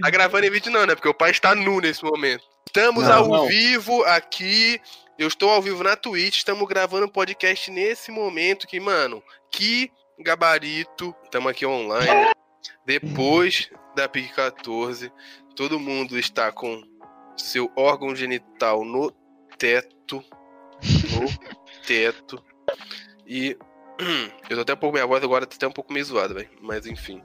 Tá gravando em vídeo não, né? Porque o pai está nu nesse momento. Estamos Não, ao não. vivo aqui. Eu estou ao vivo na Twitch. Estamos gravando um podcast nesse momento que, mano, que gabarito. Estamos aqui online. Depois da PIC 14, todo mundo está com seu órgão genital no teto. No teto. E eu tô até um pouco. Minha voz agora tá até um pouco meio zoada, velho. Mas enfim.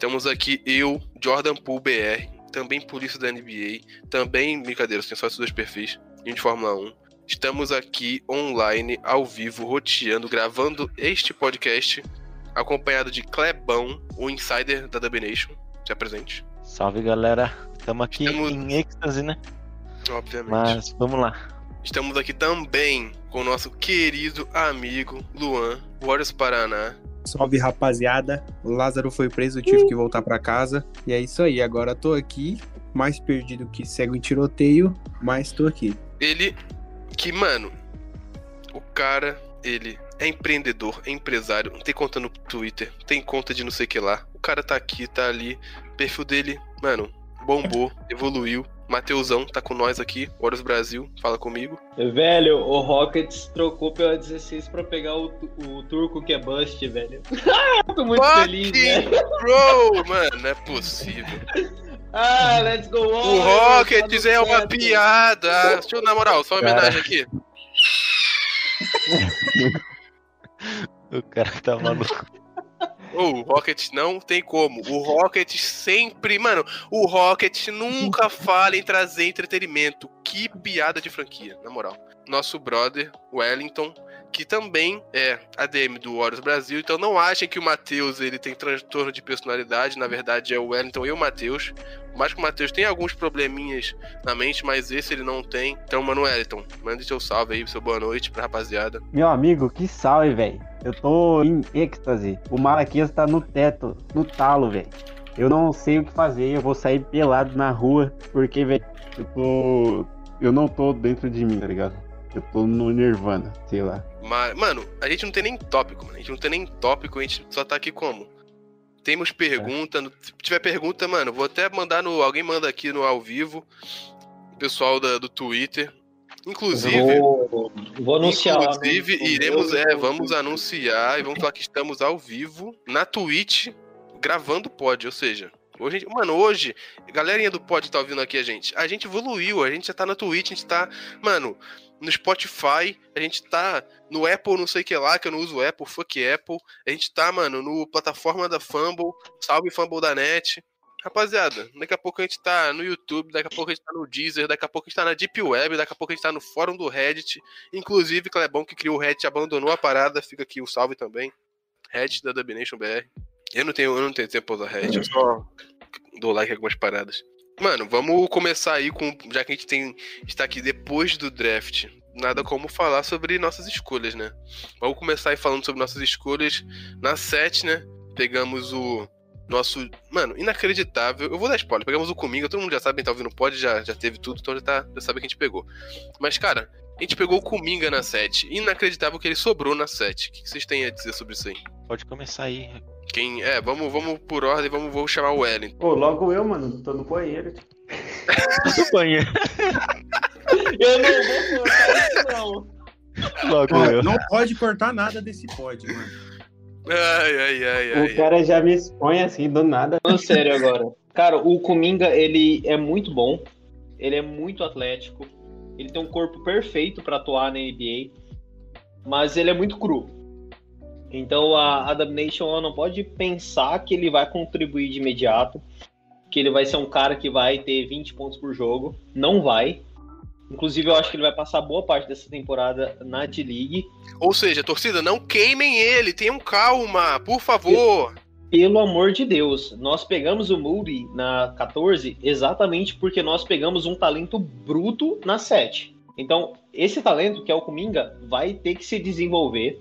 Estamos aqui, eu, Jordan Poole BR, também polícia da NBA, também, brincadeira, tem só esses dois perfis, e de Fórmula 1. Estamos aqui online, ao vivo, roteando, gravando este podcast, acompanhado de Clebão, o insider da Dub Nation. Se apresente, Salve galera, estamos aqui Estamos- em êxtase, né? obviamente. Mas vamos lá. Estamos aqui também com o nosso querido amigo Luan, Warriors Paraná. Salve rapaziada, o Lázaro foi preso, tive que voltar pra casa. E é isso aí, agora tô aqui, mais perdido que cego em tiroteio, mas tô aqui. Ele, que, mano, o cara, ele é empreendedor, é empresário, tem conta no Twitter, tem conta de não sei o que lá. O cara tá aqui, tá ali, o perfil dele, mano, bombou, evoluiu. Mateusão tá com nós aqui, Horus Brasil, fala comigo. Velho, o Rockets trocou pela 16 pra pegar o, o turco que é bust, velho. Eu tô muito feliz, Fucking né? bro, mano, não é possível. Ah, let's go on! O Rockets é uma piada. Deixa eu, na moral, só uma Cara. homenagem aqui. O cara tá maluco. O Rocket não tem como. O Rocket sempre. Mano, o Rocket nunca fala em trazer entretenimento. Que piada de franquia, na moral. Nosso brother, Wellington, que também é ADM do Horus Brasil. Então não achem que o Matheus ele tem transtorno de personalidade. Na verdade, é o Wellington e o Matheus. Mais que o Matheus tem alguns probleminhas na mente, mas esse ele não tem. Então, mano, Wellington, mande seu salve aí, seu boa noite pra rapaziada. Meu amigo, que salve, velho. Eu tô em êxtase. O Malaquias tá no teto, no talo, velho. Eu não sei o que fazer, eu vou sair pelado na rua, porque, velho, eu tô. Eu não tô dentro de mim, tá ligado? Eu tô no Nirvana, sei lá. Mas, mano, a gente não tem nem tópico, mano. A gente não tem nem tópico, a gente só tá aqui como? Temos pergunta. no- Se tiver pergunta, mano, vou até mandar no. Alguém manda aqui no ao vivo. O pessoal da- do Twitter. Inclusive. Vou, vou anunciar Inclusive, no iremos, meu- é, vamos anunciar e vamos falar que estamos ao vivo na Twitch gravando o pod, ou seja, hoje, mano, hoje, galerinha do pod tá ouvindo aqui a gente, a gente evoluiu, a gente já tá na Twitch, a gente tá, mano, no Spotify, a gente tá no Apple, não sei o que lá, que eu não uso Apple, fuck Apple, a gente tá, mano, no plataforma da Fumble, salve Fumble da net. Rapaziada, daqui a pouco a gente tá no YouTube, daqui a pouco a gente tá no Deezer, daqui a pouco a gente tá na Deep Web, daqui a pouco a gente tá no fórum do Reddit, Inclusive, Clebão que criou o Reddit abandonou a parada, fica aqui o salve também. Reddit da Dubnation BR. Eu não tenho, eu não tenho tempo pra usar Reddit, eu só dou like em algumas paradas. Mano, vamos começar aí com. Já que a gente tem. está aqui depois do draft. Nada como falar sobre nossas escolhas, né? Vamos começar aí falando sobre nossas escolhas. Na 7, né? Pegamos o nosso. Mano, inacreditável. Eu vou dar spoiler. Pegamos o Cominga, todo mundo já sabe, quem tá ouvindo o pod, já, já teve tudo, então já, tá, já sabe que a gente pegou. Mas, cara, a gente pegou o Kuminga na 7. Inacreditável que ele sobrou na 7. O que vocês têm a dizer sobre isso aí? Pode começar aí. Quem. É, vamos, vamos por ordem, vamos, vou chamar o Ellen. Pô, logo eu, mano, tô no banheiro. Do banheiro. Eu não vou cortar isso, não. Logo Ó, eu. não pode cortar nada desse pod, mano. Ai, ai, ai, ai. O cara já me expõe assim, do nada. Falando sério agora. Cara, o Kuminga, ele é muito bom. Ele é muito atlético. Ele tem um corpo perfeito pra atuar na NBA. Mas ele é muito cru. Então a Adaptation ela não pode pensar que ele vai contribuir de imediato. Que ele vai ser um cara que vai ter 20 pontos por jogo. Não vai. Inclusive, eu acho que ele vai passar boa parte dessa temporada na D-League. Ou seja, torcida, não queimem ele, tenham calma, por favor. Pelo amor de Deus, nós pegamos o Moody na 14 exatamente porque nós pegamos um talento bruto na 7. Então, esse talento, que é o Kuminga, vai ter que se desenvolver.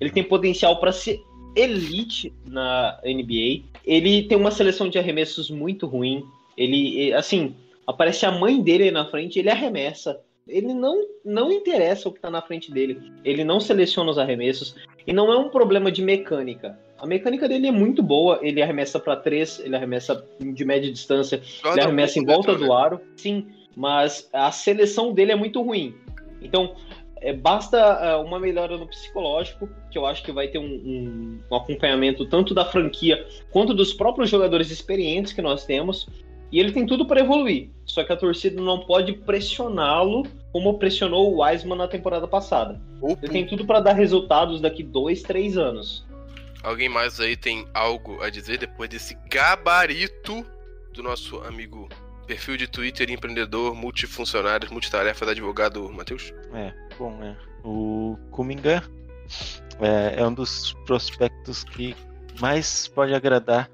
Ele tem potencial para ser elite na NBA. Ele tem uma seleção de arremessos muito ruim. Ele, assim, aparece a mãe dele na frente, ele arremessa. Ele não, não interessa o que está na frente dele. Ele não seleciona os arremessos. E não é um problema de mecânica. A mecânica dele é muito boa. Ele arremessa para três, ele arremessa de média distância, ele arremessa em volta do aro. Sim, mas a seleção dele é muito ruim. Então, é, basta é, uma melhora no psicológico, que eu acho que vai ter um, um, um, acompanhamento tanto da franquia quanto dos próprios jogadores experientes que nós temos. E ele tem tudo para evoluir. Só que a torcida não pode pressioná-lo como pressionou o Wiseman na temporada passada. Opa. Ele tem tudo para dar resultados daqui dois, três anos. Alguém mais aí tem algo a dizer depois desse gabarito do nosso amigo perfil de Twitter empreendedor, multifuncionário, multitarefa da advogado Matheus? É, bom, é. O Kuminga é, é um dos prospectos que mais pode agradar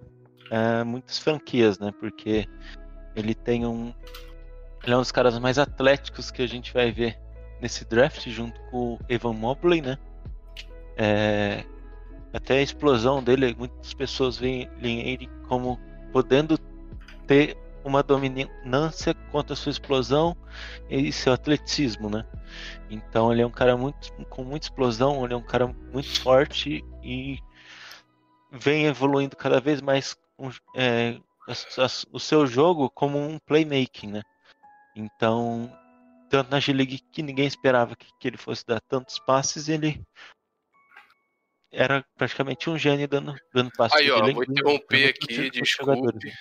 é, muitas franquias, né? Porque ele tem um. Ele é um dos caras mais atléticos que a gente vai ver nesse draft, junto com o Evan Mobley, né? É, até a explosão dele, muitas pessoas veem ele como podendo ter uma dominância contra a sua explosão e seu atleticismo, né? Então ele é um cara muito com muita explosão, ele é um cara muito forte e vem evoluindo cada vez mais é, o seu jogo como um playmaking, né? Então, tanto na G-League que ninguém esperava que, que, ele fosse dar tantos passes, ele era praticamente um gênio dando, dando passes. Aí, ó, vou interromper aqui, desculpe.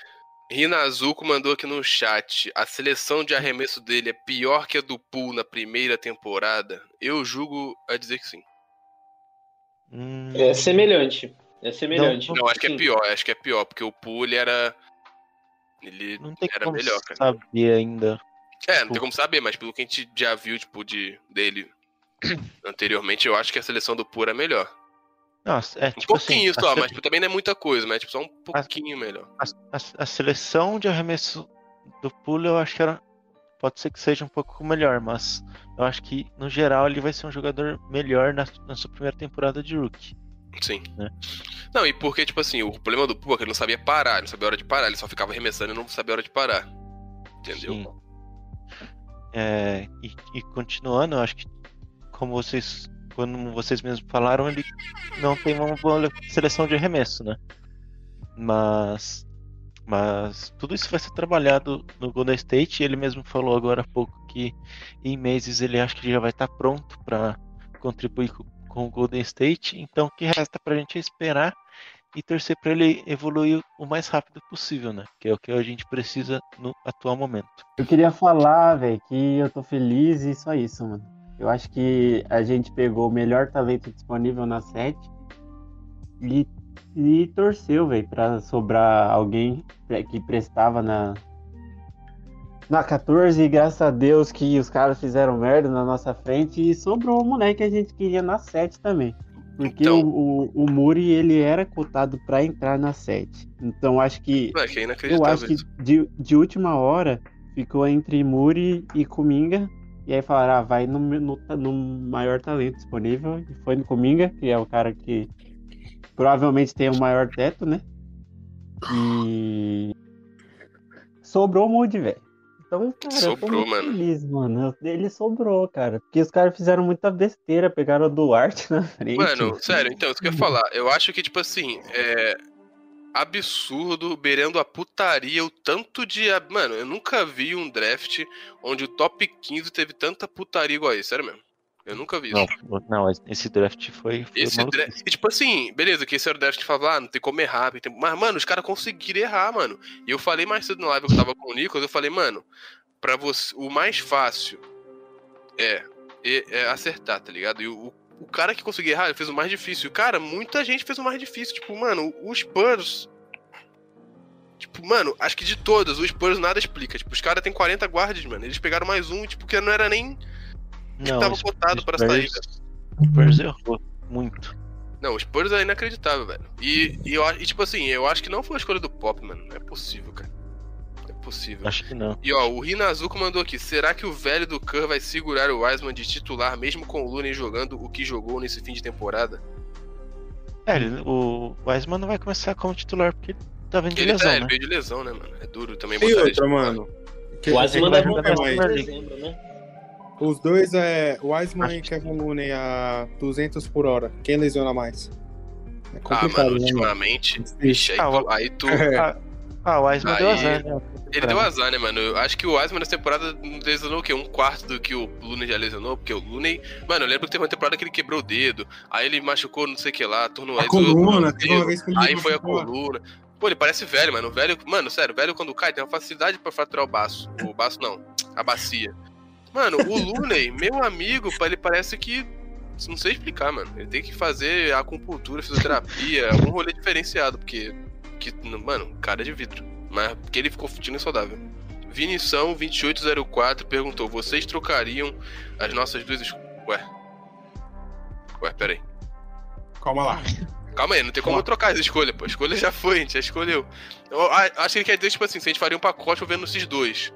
Rinazuko mandou aqui no chat: a seleção de arremesso dele é pior que a do Pool na primeira temporada? Eu julgo a dizer que sim. Hum... É semelhante. É semelhante. Não, não acho que é pior, acho que é pior, porque o Pool ele era. Ele não tem era como melhor, cara. saber ainda. É, não tem como saber, mas pelo que a gente já viu, tipo, de, dele anteriormente, eu acho que a seleção do Pool é melhor. Nossa, é, um tipo pouquinho assim, só, a, mas tipo, também não é muita coisa, mas tipo, só um pouquinho a, melhor. A, a, seleção de arremesso do Pulo eu acho que era. Pode ser que seja um pouco melhor, mas eu acho que no geral ele vai ser um jogador melhor na, na sua primeira temporada de rookie. Sim. Né? Não, e porque, tipo assim, o problema do Pua é que ele não sabia parar, ele não sabia a hora de parar, ele só ficava arremessando e não sabia a hora de parar. Entendeu? Sim. É, e, e continuando, eu acho que como vocês quando vocês mesmos falaram, ele não tem uma boa seleção de arremesso, né? Mas, mas tudo isso vai ser trabalhado no Golden State. Ele mesmo falou agora há pouco que em meses ele acha que já vai estar pronto para contribuir com, com, o Golden State. Então, o que resta para a gente é esperar e torcer para ele evoluir o mais rápido possível, né? Que é o que a gente precisa no atual momento. Eu queria falar, velho, que eu tô feliz e só isso, mano. Eu acho que a gente pegou o melhor talento disponível na 7 e, e torceu, velho, pra sobrar alguém que prestava na, na 14 e graças a Deus que os caras fizeram merda na nossa frente e sobrou o moleque que a gente queria na 7 também. Porque então... o, o, o Muri, ele era cotado para entrar na 7. Então acho que. É, eu acho que de, de última hora ficou entre Muri e Kuminga. E aí falaram, ah, vai no, no, no, maior talento disponível. E foi no Cominga, que é o cara que provavelmente tem o maior teto, né? E sobrou o Moody, velho. Então, cara, sobrou, eu tô mano. feliz, mano. Ele sobrou, cara. Porque os caras fizeram muita besteira, pegaram o Duarte na frente. Mano, sério, então, isso que eu ia falar. Eu acho que, tipo assim, é absurdo, beirando a putaria, o tanto de. Mano, eu nunca vi um draft onde o top 15 teve tanta putaria igual esse, sério mesmo. Eu nunca vi isso. Não, não esse draft foi. foi esse draft, e tipo assim, beleza, que esse era o draft que falava, ah, não tem como errar. Tem... Mas, mano, os caras conseguiram errar, mano. E eu falei mais cedo no live que eu tava com o Nicolas, eu falei, mano, pra você. O mais fácil é, é, é acertar, tá ligado? E o, o cara que conseguiu errar, fez o mais difícil. Cara, muita gente fez o mais difícil. Tipo, mano, os Spurs. Tipo, mano, acho que de todas, os Spurs nada explica. Tipo, os caras têm 40 guardas, mano. Eles pegaram mais um, tipo, que não era nem. Não, tava cotado pra saída. O Spurs errou muito. Não, o Spurs é inacreditável, velho. E, e, eu, e, tipo assim, eu acho que não foi a escolha do Pop, mano. Não é possível, cara. É possível. Acho que não. E ó, o Rinazuko mandou aqui: será que o velho do Kerr vai segurar o Wiseman de titular mesmo com o Looney jogando o que jogou nesse fim de temporada? É, ele- o Wiseman não vai começar como titular porque ele tá vindo de Ele, lesão, tá, ele né? veio de lesão, né, mano? É duro também E botar ele outra, mano. Que- O Wiseman quem vai jogar voltar mais? mais. dezembro, né? Os dois é Wiseman Acho e que Kevin Looney a 200 por hora. Quem lesiona mais? É Ah, mano, né, mano? ultimamente. Vixe, aí Ah, tu. o- Aí tu É. Ah, o Wiseman deu azar, né? ele deu azar, né, mano? Eu acho que o Wiseman nessa temporada lesionou o quê? Um quarto do que o Looney já lesionou, porque o Looney. Mano, eu lembro que teve uma temporada que ele quebrou o dedo, aí ele machucou não sei o que lá, tornou A coluna, teve uma vez que ele Aí foi a coluna. Pô, ele parece velho, mano. O velho, mano, sério, o velho quando cai tem uma facilidade pra fraturar o baço. O baço não, a bacia. Mano, o Looney, meu amigo, ele parece que. Não sei explicar, mano. Ele tem que fazer acupuntura, fisioterapia, algum rolê diferenciado, porque. Que, mano, cara é de vidro. Mas porque ele ficou fino e saudável. Vinição 2804 perguntou: vocês trocariam as nossas duas es... Ué. Ué, peraí. Calma lá. Calma aí, não tem como eu trocar as escolhas, pô. A escolha já foi, a gente já escolheu. Eu a- acho que ele quer dizer, tipo assim, se a gente faria um pacote vendo esses dois.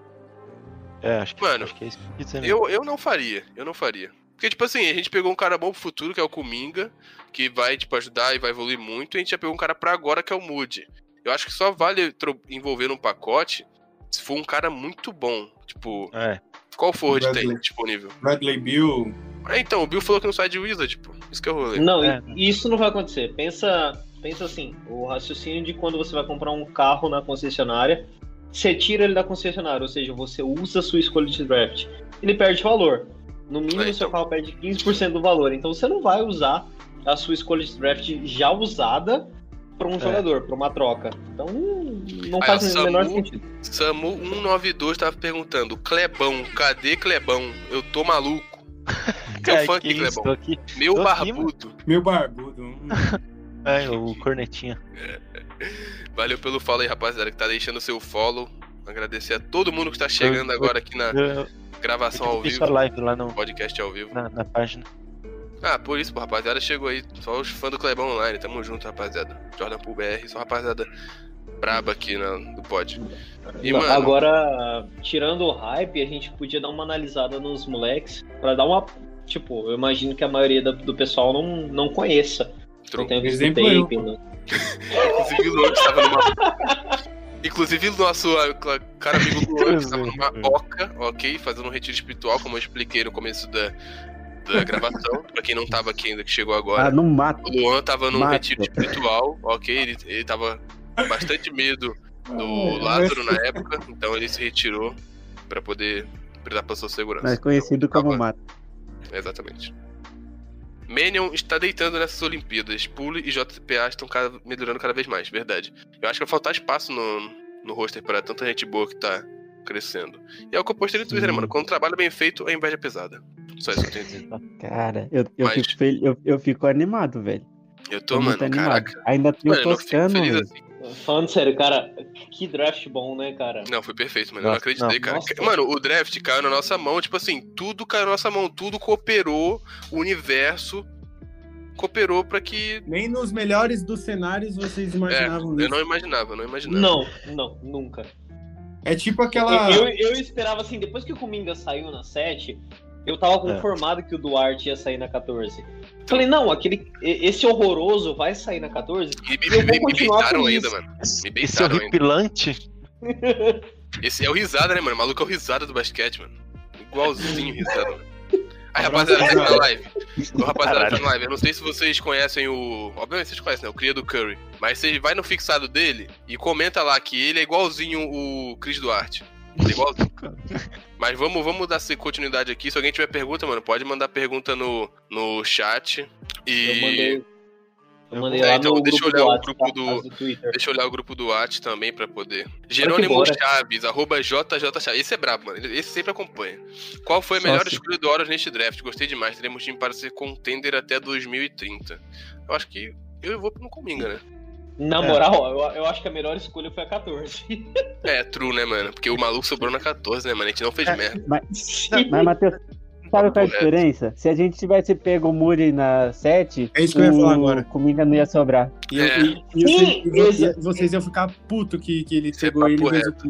É, acho que, Mano, acho que é isso que eu. Eu, eu não faria, eu não faria. Porque, tipo assim, a gente pegou um cara bom pro futuro, que é o Kuminga, que vai, tipo, ajudar e vai evoluir muito, e a gente já pegou um cara pra agora, que é o Moody. Eu acho que só vale envolver num pacote se for um cara muito bom. Tipo, É, qual forward tem Bradley. disponível? Bradley Bill. Ah, então, o Bill falou que não sai de Wizard, pô. Isso que é o rolê. Não, É. isso não vai acontecer. Pensa, pensa assim, o raciocínio de quando você vai comprar um carro na concessionária, você tira ele da concessionária, ou seja, você usa a sua escolha de draft. Ele perde valor. No mínimo, É, o seu então. carro perde 15% do valor. Então você não vai usar a sua escolha de draft já usada para um É. jogador, para uma troca. Então não Aí, faz ó, o menor Samu- sentido. Samu192 tava perguntando: Clebão, cadê Clebão? Eu tô maluco. Que aqui, isso, Clebão. aqui. Meu Tô aqui, barbudo. Meu barbudo. hum. É, o cornetinha. Valeu pelo follow aí, rapaziada, que tá deixando seu follow. Agradecer a todo mundo que tá chegando Eu- agora aqui na Eu, gravação ao fiz vivo, live lá no, podcast ao vivo. na, na página. Ah, por isso, pô, rapaziada, chegou aí. Só os fãs do Clebão Online, tamo junto, rapaziada. Jordan Pool BR, só rapaziada braba aqui na, do pod. E, Não, mano, Agora, tirando o hype, a gente podia dar uma analisada nos moleques para dar uma. Tipo, eu imagino que a maioria da- do pessoal não, não conheça. true. Não tem visto tape, né? Inclusive o estava numa. Inclusive o nosso cara amigo Luan que estava numa oca, ok? Fazendo um retiro espiritual, como eu expliquei no começo da, da gravação. pra quem não tava aqui ainda, que chegou Ah, agora. não mata. O Luan tava num Mato. retiro espiritual, ok? Ele, ele tava com bastante medo do Lázaro na época, então ele se retirou pra poder prezar pela sua segurança. Mais conhecido Então, como tava- mata. Exatamente. Manion está deitando nessas Olimpíadas. Pule e JPA estão cada- melhorando cada vez mais, verdade. Eu acho que vai faltar espaço no, no roster para tanta gente boa que tá crescendo. E é o que eu postei no Twitter, mano? Quando o trabalho é bem feito, a inveja é pesada. Só isso que eu tenho a dizer. Cara, eu, eu, Mas- fico, fel- eu, eu fico animado, velho. Eu tô, Tô mano, muito animado. caraca. Ainda tem Mano, o eu não fico Toscano, feliz velho. assim. Falando sério, cara, que draft bom, né, cara? Não, foi perfeito, mano. Eu não acreditei, não. cara. Nossa. Mano, o draft caiu na nossa mão, tipo assim, tudo caiu na nossa mão, tudo cooperou, o universo cooperou pra que. Nem nos melhores dos cenários vocês imaginavam É, Eu não imaginava, eu não imaginava. Não, não, nunca. É tipo aquela. Eu, eu esperava assim, depois que o Kuminga saiu na 7, eu tava conformado que o Duarte ia sair na 14. Falei, não, aquele, e- esse horroroso vai sair na 14. Me, me, Eu vou me, me continuar beitaram com ainda, isso. mano. Me Esse beitaram ainda. horripilante. Esse é o risada, né, mano? O maluco é o risada do basquete, mano. Igualzinho risada, mano. Aí, rapaziada, tá na live. Ô, rapaziada, tá na live. Eu não sei se vocês conhecem o. Obviamente vocês conhecem, né? O cria do Curry. Mas você vai no fixado dele e comenta lá que ele é igualzinho o Chris Duarte. Ele é igualzinho. Mas vamos, vamos dar continuidade aqui. Se alguém tiver pergunta, mano, pode mandar pergunta no, no chat. E. Eu mandei, eu mandei É, lá então, no deixa eu grupo olhar do o grupo tá? do- do. Deixa eu olhar o grupo do At também pra poder. Jerônimo. Chaves, arroba JJ Chaves. Esse é brabo, mano. Esse sempre acompanha. Qual foi a melhor se- escolha do Horus neste draft? Gostei demais. Teremos time para ser contender até 2030. Eu acho que eu vou no Cominga, né? Na É. moral, eu, eu acho que a melhor escolha foi a 14. É, true, né, mano? Porque o maluco sobrou na 14, né, mano? A gente não fez É. merda. Mas, mas Matheus, Sabe qual é a Correto. diferença? Se a gente tivesse pego o Muri na 7, É isso que eu ia falar agora. Comigo não ia sobrar. E, É. e- e Sim, vocês, e vo- exa- e vocês iam ficar puto que, que ele é pegou ele e fez o reto.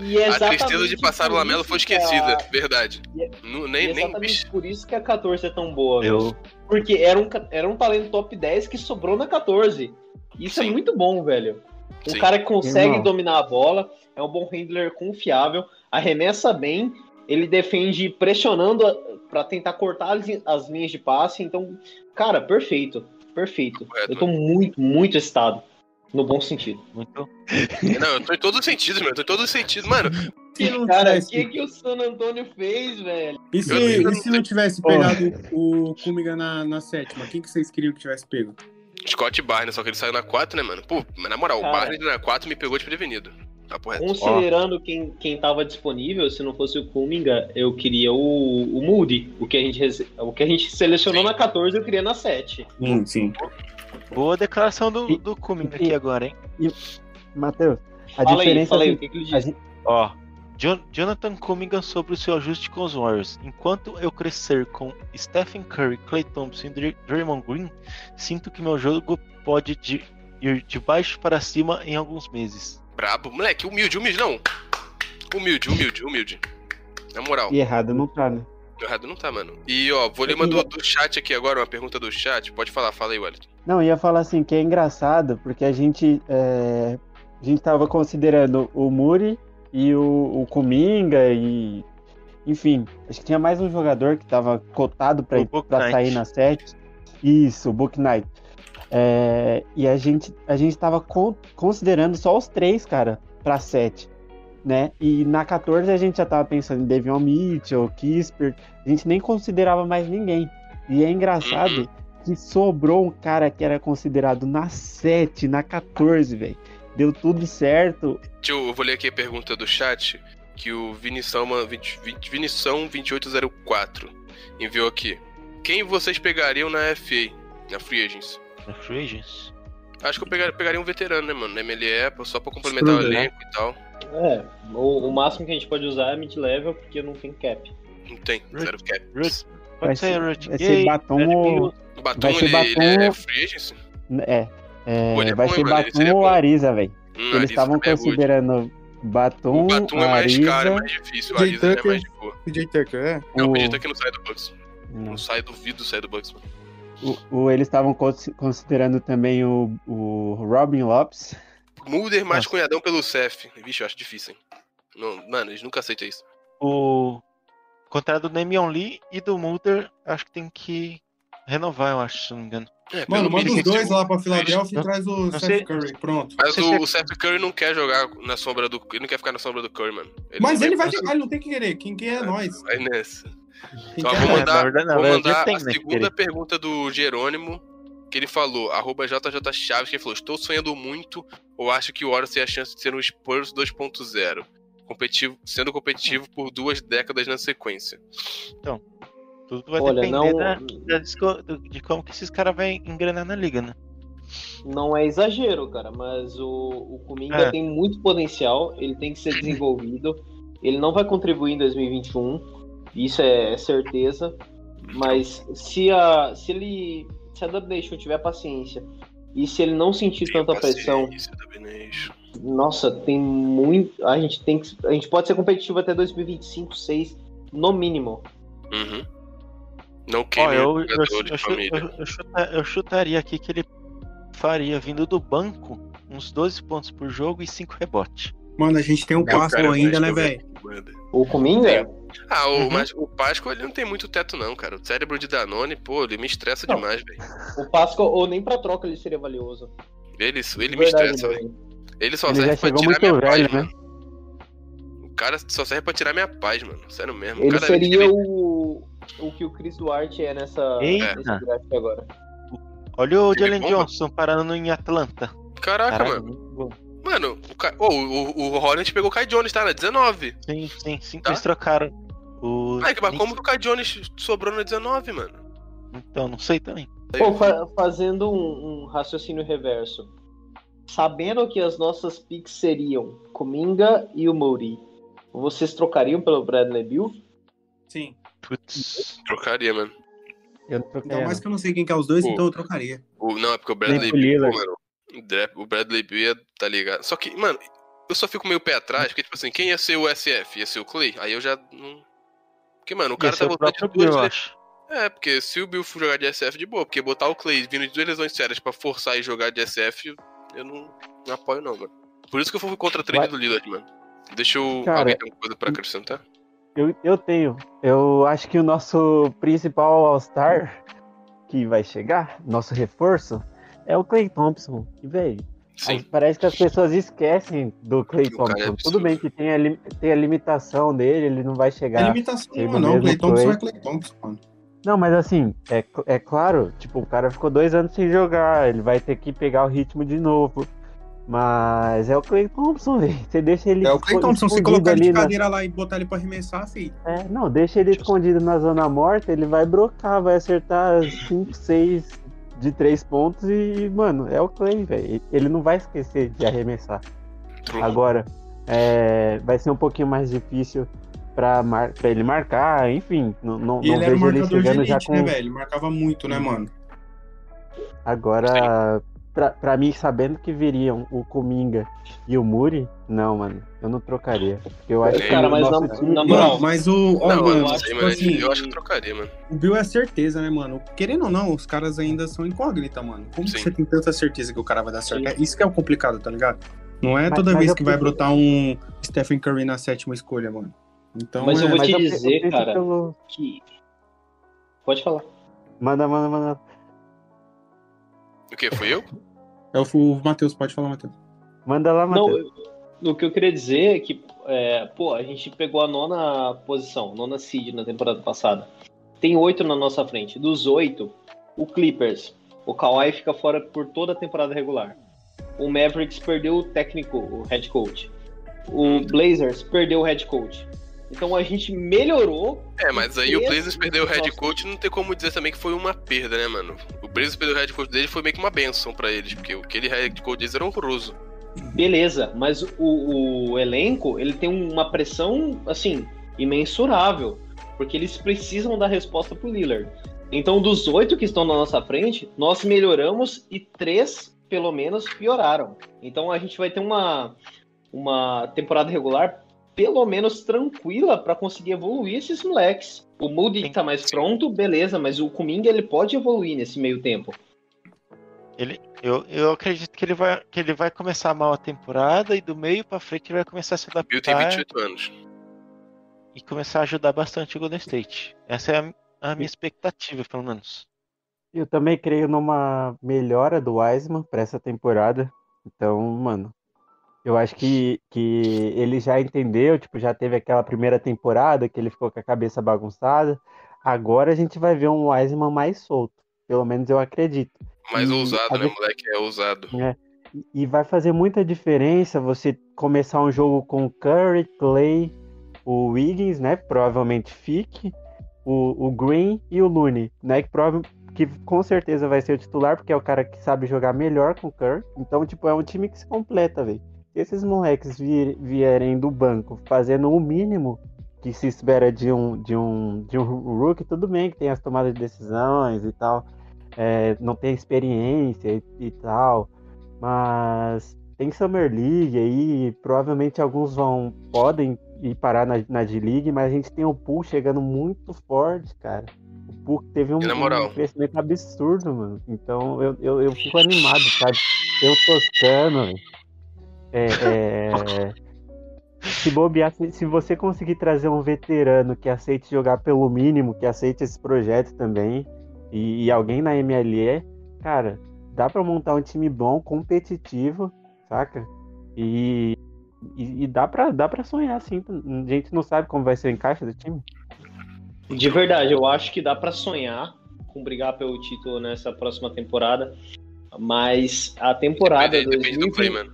E é A tristeza de passar o Lamelo foi a- esquecida, verdade. E é- e Nem, é nem, exatamente por isso que a 14 é tão boa. velho. Eu, Porque era um, era um talento top 10 que sobrou na 14. Isso Sim. é muito bom, velho. Um Sim. cara que consegue Irmão. dominar a bola, é um bom handler confiável, arremessa bem, ele defende pressionando a- pra tentar cortar as, as linhas de passe. Então, cara, perfeito. Perfeito. Correto. Eu tô muito, muito excitado. No bom sentido. muito. Não, eu tô em todos os sentidos, meu. Eu tô em todos os sentidos. Mano, não Cara, o que, que o San Antonio fez, velho? E se, Eu- e se não tivesse pegado o Kumiga na, na sétima? Quem que vocês queriam que tivesse pego? Scott Barnes, só que ele saiu na 4, né, mano? Pô, mas na moral, Cara. o Barnes na 4 me pegou desprevenido. Tá reto. Considerando quem, quem tava disponível, se não fosse o Kuminga, eu queria o, o Moody. O que, a gente, o que a gente selecionou Sim. na 14, eu queria na 7. Sim, sim. Boa declaração do, E- do Kuminga e- aqui agora, hein? Matheus, a Fala aí, diferença fala aí, assim, o que, que ele a disse? gente- Ó, Jon- Jonathan Kuminga sobre o seu ajuste com os Warriors. Enquanto eu crescer com Stephen Curry, Klay Thompson e Dray- Draymond Green, sinto que meu jogo pode de- ir de baixo para cima em alguns meses. Brabo. Moleque, humilde, humilde, não. Humilde, humilde, humilde. Na moral, E errado não tá, né? errado não tá, mano. E ó, vou ler uma do, do chat aqui agora, uma pergunta do chat. Pode falar, fala aí, Wellington. Não, ia falar assim, que é engraçado, porque a gente, é, a gente tava considerando o Muri e o, o Kuminga e... Enfim, acho que tinha mais um jogador que tava cotado Knight. sair na 7. Isso, o Book Knight. É, e a gente, a gente tava con- considerando só os três, cara, pra 7. Né? E na 14 a gente já tava pensando em Devion Mitchell, Kisper, a gente nem considerava mais ninguém. E é engraçado Uhum. Que sobrou um cara que era considerado na 7, na 14, velho. Deu tudo certo. Deixa eu, vou ler aqui a pergunta do chat que o Vinição, uma- 20 20 Vinição 2804 enviou aqui. Quem vocês pegariam na FA, na Free Agents? Na Free Agents. Acho que eu pegaria, pegaria um veterano, né, mano? Na MLE, só pra complementar o né? elenco e tal. É, o, o máximo que a gente pode usar é mid-level, porque não tem cap. Não tem, zero cap. Vai pode ser- ser vai ser Gay, Batum. O Batum, Vai ser ele, Batum- ele é Free? É, é, Pô, é vai bom, ser mano? Batum ou bom. Ariza, velho. Hum, Eles estavam é considerando Batum, O Batum é mais Ariza... caro, é mais difícil. O Jay Ariza já é Tucker. mais de boa. PJ Tucker, é? Não, o- acredita que não sai do Bucks. Não. Não sai, duvido sair do Bucks, mano. O, o- eles estavam cons- considerando também o, o Robin Lopes. Mulder mais Nossa. cunhadão pelo CF. Vixe, eu acho difícil, hein? Não, mano, eles nunca aceitam isso. O contrato do Damian Lee e do Mulder, acho que tem que renovar, eu acho, se não me engano. É, Mano, manda os dois tipo, lá pra Filadélfia não- e traz o não Seth sei- Curry. Pronto. Mas o, o Seth Curry não quer jogar na sombra do. Ele não quer ficar na sombra do Curry, mano. Mas não ele vai jogar, ele não tem que querer. Quem quer é nós. Vai nessa. Quer vou é mandar, verdade- na vou mandar a segunda querer. pergunta do Jerônimo, que ele falou, arroba JJ Chaves, que ele falou, estou sonhando muito ou acho que o Warriors tem a chance de ser um Spurs 2.0, competitivo, sendo competitivo por duas décadas na sequência. Tudo vai Olha, depender não- da, da de como que esses caras vão engrenar na liga, né? Não é exagero, cara, mas o, o Kuminga É. tem muito potencial, ele tem que ser desenvolvido. Ele não vai contribuir em 2021, isso é certeza. Mas se, a, se ele. Se a Dub Nation tiver paciência e se ele não sentir tanta pressão. Nossa, tem muito. A gente tem que. A gente pode ser competitivo até 2025, 6, no mínimo. Uhum. Não queime eu, o eu, de eu, família. eu, eu chuta- eu chutaria aqui que ele faria, vindo do banco, uns 12 pontos por jogo e 5 rebotes. Mano, a gente tem um É, o Pascal cara ainda, né, novo velho? que manda. O Kuminga? Ah, o, Uhum. mas o Páscoa ele não tem muito teto, não, cara. O cérebro de Danone, pô, ele me estressa Não. demais, velho. O Pascal, ou nem pra troca ele seria valioso. Ele, ele De me verdade, estressa, velho. Ele só Ele serve pra tirar muito minha velho, paz, né? mano. O cara só serve pra tirar minha paz, mano. Sério mesmo. Ele Cada vez que seria ele- o, o que o Chris Duarte é nessa, Eita. nesse draft agora. Olha o Jalen. Johnson parando em Atlanta. Caraca, Caralho, mano. Mano, o, Ca- ô, o, o, Hornet pegou o Kai Jones, tá? Na 19. Sim, sim, sim. Tá. Eles trocaram. O Ai, mas como que o Kai Jones sobrou na 19, mano? Então, não sei também. Pô, fa- fazendo um, um raciocínio reverso. Sabendo que as nossas picks seriam Kuminga e o Moody, vocês trocariam pelo Bradley Bill? Sim. Putz. Trocaria, mano. Eu Ainda trocaria. mais não. que eu não sei quem que é os dois, Pô. então eu trocaria. O, não, é porque o Bradley Lillard. mano. o O Bradley Beal ia, tá ligado? Só que, mano, eu só fico meio pé atrás, porque, tipo assim, quem ia ser o SF? Ia ser o Clay? Aí eu já não. Porque, mano, o cara Ia tá o voltando de duas Bill, acho. É, porque se o Bill for jogar de SF de boa, porque botar o Clay vindo de duas lesões sérias pra forçar e jogar de SF, eu não, não apoio, não, mano. Por isso que eu fui contra a trade Vai- do Lillard, mano. Deixa eu. Cara, Alguém tem alguma coisa pra acrescentar? Eu, eu tenho. Eu acho que o nosso principal All-Star que vai chegar, nosso reforço, é o Clay Thompson. E, velho, Sim. parece que as pessoas esquecem do Clay O é Thompson. absurdo. Tudo bem que tem a, tem a limitação dele, ele não vai É chegar. limitação, Chega mano. Não, mesmo, Clay Thompson é Clay Thompson, mano. Não, mas assim, é, é claro, tipo, o cara ficou dois anos sem jogar, ele vai ter que pegar o ritmo de novo. Mas é o Clay Thompson, velho. Você deixa ele É o Clay Thompson, se colocar ele de ali na- cadeira lá e botar ele pra arremessar, filho. É, não, deixa ele escondido na zona morta, ele vai brocar, vai acertar 5, 6 de 3 pontos e, mano, é o Clay, velho. Ele não vai esquecer de arremessar. Agora, é, vai ser um pouquinho mais difícil pra, mar, pra ele marcar, enfim. Não, não, E não ele era um vejo ele chegando já elite, com. né, velho? Ele marcava muito, né, mano? Agora, pra, pra mim, sabendo que viriam o Kuminga e o Muri, não, mano, eu não trocaria. Eu acho que Cara, mas nosso na- time. na moral, Mano, mas o. Ó, Não, mano, eu não acho sei, tipo mas assim, eu acho que eu trocaria, mano. o Bill é certeza, né, mano? Querendo ou não, os caras ainda são incógnita, mano. Como que Sim. você tem tanta certeza que o cara vai dar certo? Sim. É Isso que é o complicado, tá ligado? Não é toda mas vez que vai brotar um Stephen Curry na sétima escolha, mano. Então, Mas eu é- vou te eu eu dizer, penso cara. pelo- que. Pode falar. Manda, manda, manda. O que? Fui eu? é o, o Matheus, pode falar, Matheus. Manda lá, Não, Matheus. eu- o que eu queria dizer é que, é, pô, a gente pegou a nona posição, nona seed na temporada passada. Tem oito na nossa frente. Dos oito, o Clippers, o Kawhi fica fora por toda a temporada regular. O Mavericks perdeu o técnico, o head coach. O Blazers perdeu o head coach. Então a gente melhorou. É, mas aí o Blazers perdeu o head coach, não tem como dizer também que foi uma perda, né, mano? O Blazers perdeu o head coach dele foi meio que uma benção pra eles, porque aquele head coach deles era horroroso. Beleza, mas o, o elenco ele tem uma pressão assim imensurável, porque eles precisam dar resposta pro Lillard. Então, dos oito que estão na nossa frente, nós melhoramos e três, pelo menos, pioraram. Então, a gente vai ter uma, uma temporada regular pelo menos tranquila para conseguir evoluir esses moleques. O Moody tá mais pronto, beleza, mas o Kuminga ele pode evoluir nesse meio tempo. Eu, eu acredito que ele, vai, que ele vai começar mal a temporada e do meio pra frente ele vai começar a se Bill tem adaptar 28 anos. e começar a ajudar bastante o Golden State. Essa é a, a minha expectativa, pelo menos. Eu também creio numa melhora do Wiseman para essa temporada. Então, mano, eu acho que, que ele já entendeu, tipo, já teve aquela primeira temporada que ele ficou com a cabeça bagunçada. Agora a gente vai ver um Wiseman mais solto. Pelo menos eu acredito. Mais E ousado, né, moleque? É ousado. E vai fazer muita diferença você começar um jogo com Curry, Clay, o Wiggins, né? Provavelmente fique, o, o Green e o Looney, né? Que, prova, que com certeza vai ser o titular, porque é o cara que sabe jogar melhor com o Curry. Então, tipo, é um time que se completa, velho. Se esses moleques vierem do banco fazendo o mínimo que se espera de um, de um, de um rookie, tudo bem que tem as tomadas de decisões e tal, é, não tem experiência e, e tal. Mas tem Summer League aí, provavelmente alguns vão podem ir parar na, na D-League, mas a gente tem o Pool chegando muito forte, cara. O Pool teve um, um crescimento absurdo, mano. Então eu, eu, eu fico animado, sabe? Tem o Toscano, velho. É, é, Se bobear, se, você conseguir trazer um veterano que aceite jogar pelo mínimo, que aceite esse projeto também, e, e alguém na MLE, cara, dá pra montar um time bom, competitivo, saca? E, e, e dá, pra, dá pra sonhar, sim. A gente não sabe como vai ser o encaixe do time. De verdade, eu acho que dá pra sonhar com brigar pelo título nessa próxima temporada, mas a temporada Depende, depende do 2020 play, mano.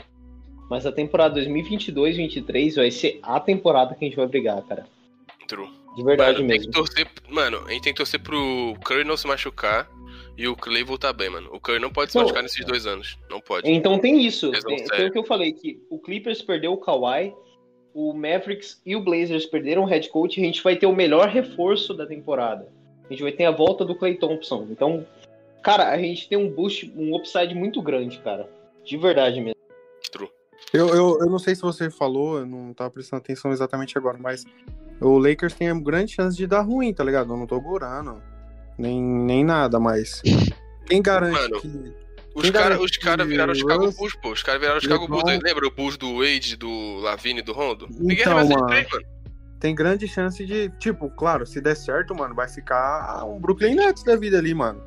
Mas a temporada 2022-23 vai ser a temporada que a gente vai brigar, cara. True. De verdade mano, tem mesmo. que torcer. Mano, a gente tem que torcer pro Curry não se machucar e o Clay voltar bem, mano. O Curry não pode se machucar nesses dois anos. Não pode. Então tem isso. Tem, tem o que eu falei, que o Clippers perdeu o Kawhi, o Mavericks e o Blazers perderam o head coach, a gente vai ter o melhor reforço da temporada. A gente vai ter a volta do Clay Thompson. Então, cara, a gente tem um boost, um upside muito grande, cara. De verdade mesmo. Eu, eu, eu não sei se você falou, eu não tava prestando atenção exatamente agora, mas o Lakers tem grande chance de dar ruim, tá ligado? Eu não tô gorando, nem, nem nada, mas quem garante Mano, que... Os caras os cara viraram o Chicago Bulls, pô. Os caras viraram o Chicago Bulls. LeBron- Lembra o Bulls do Wade, do Lavine do Rondo? Ninguém Então, de mano. três, mano. tem grande chance de, tipo, claro, se der certo, mano, vai ficar um Brooklyn Nets da vida ali, mano.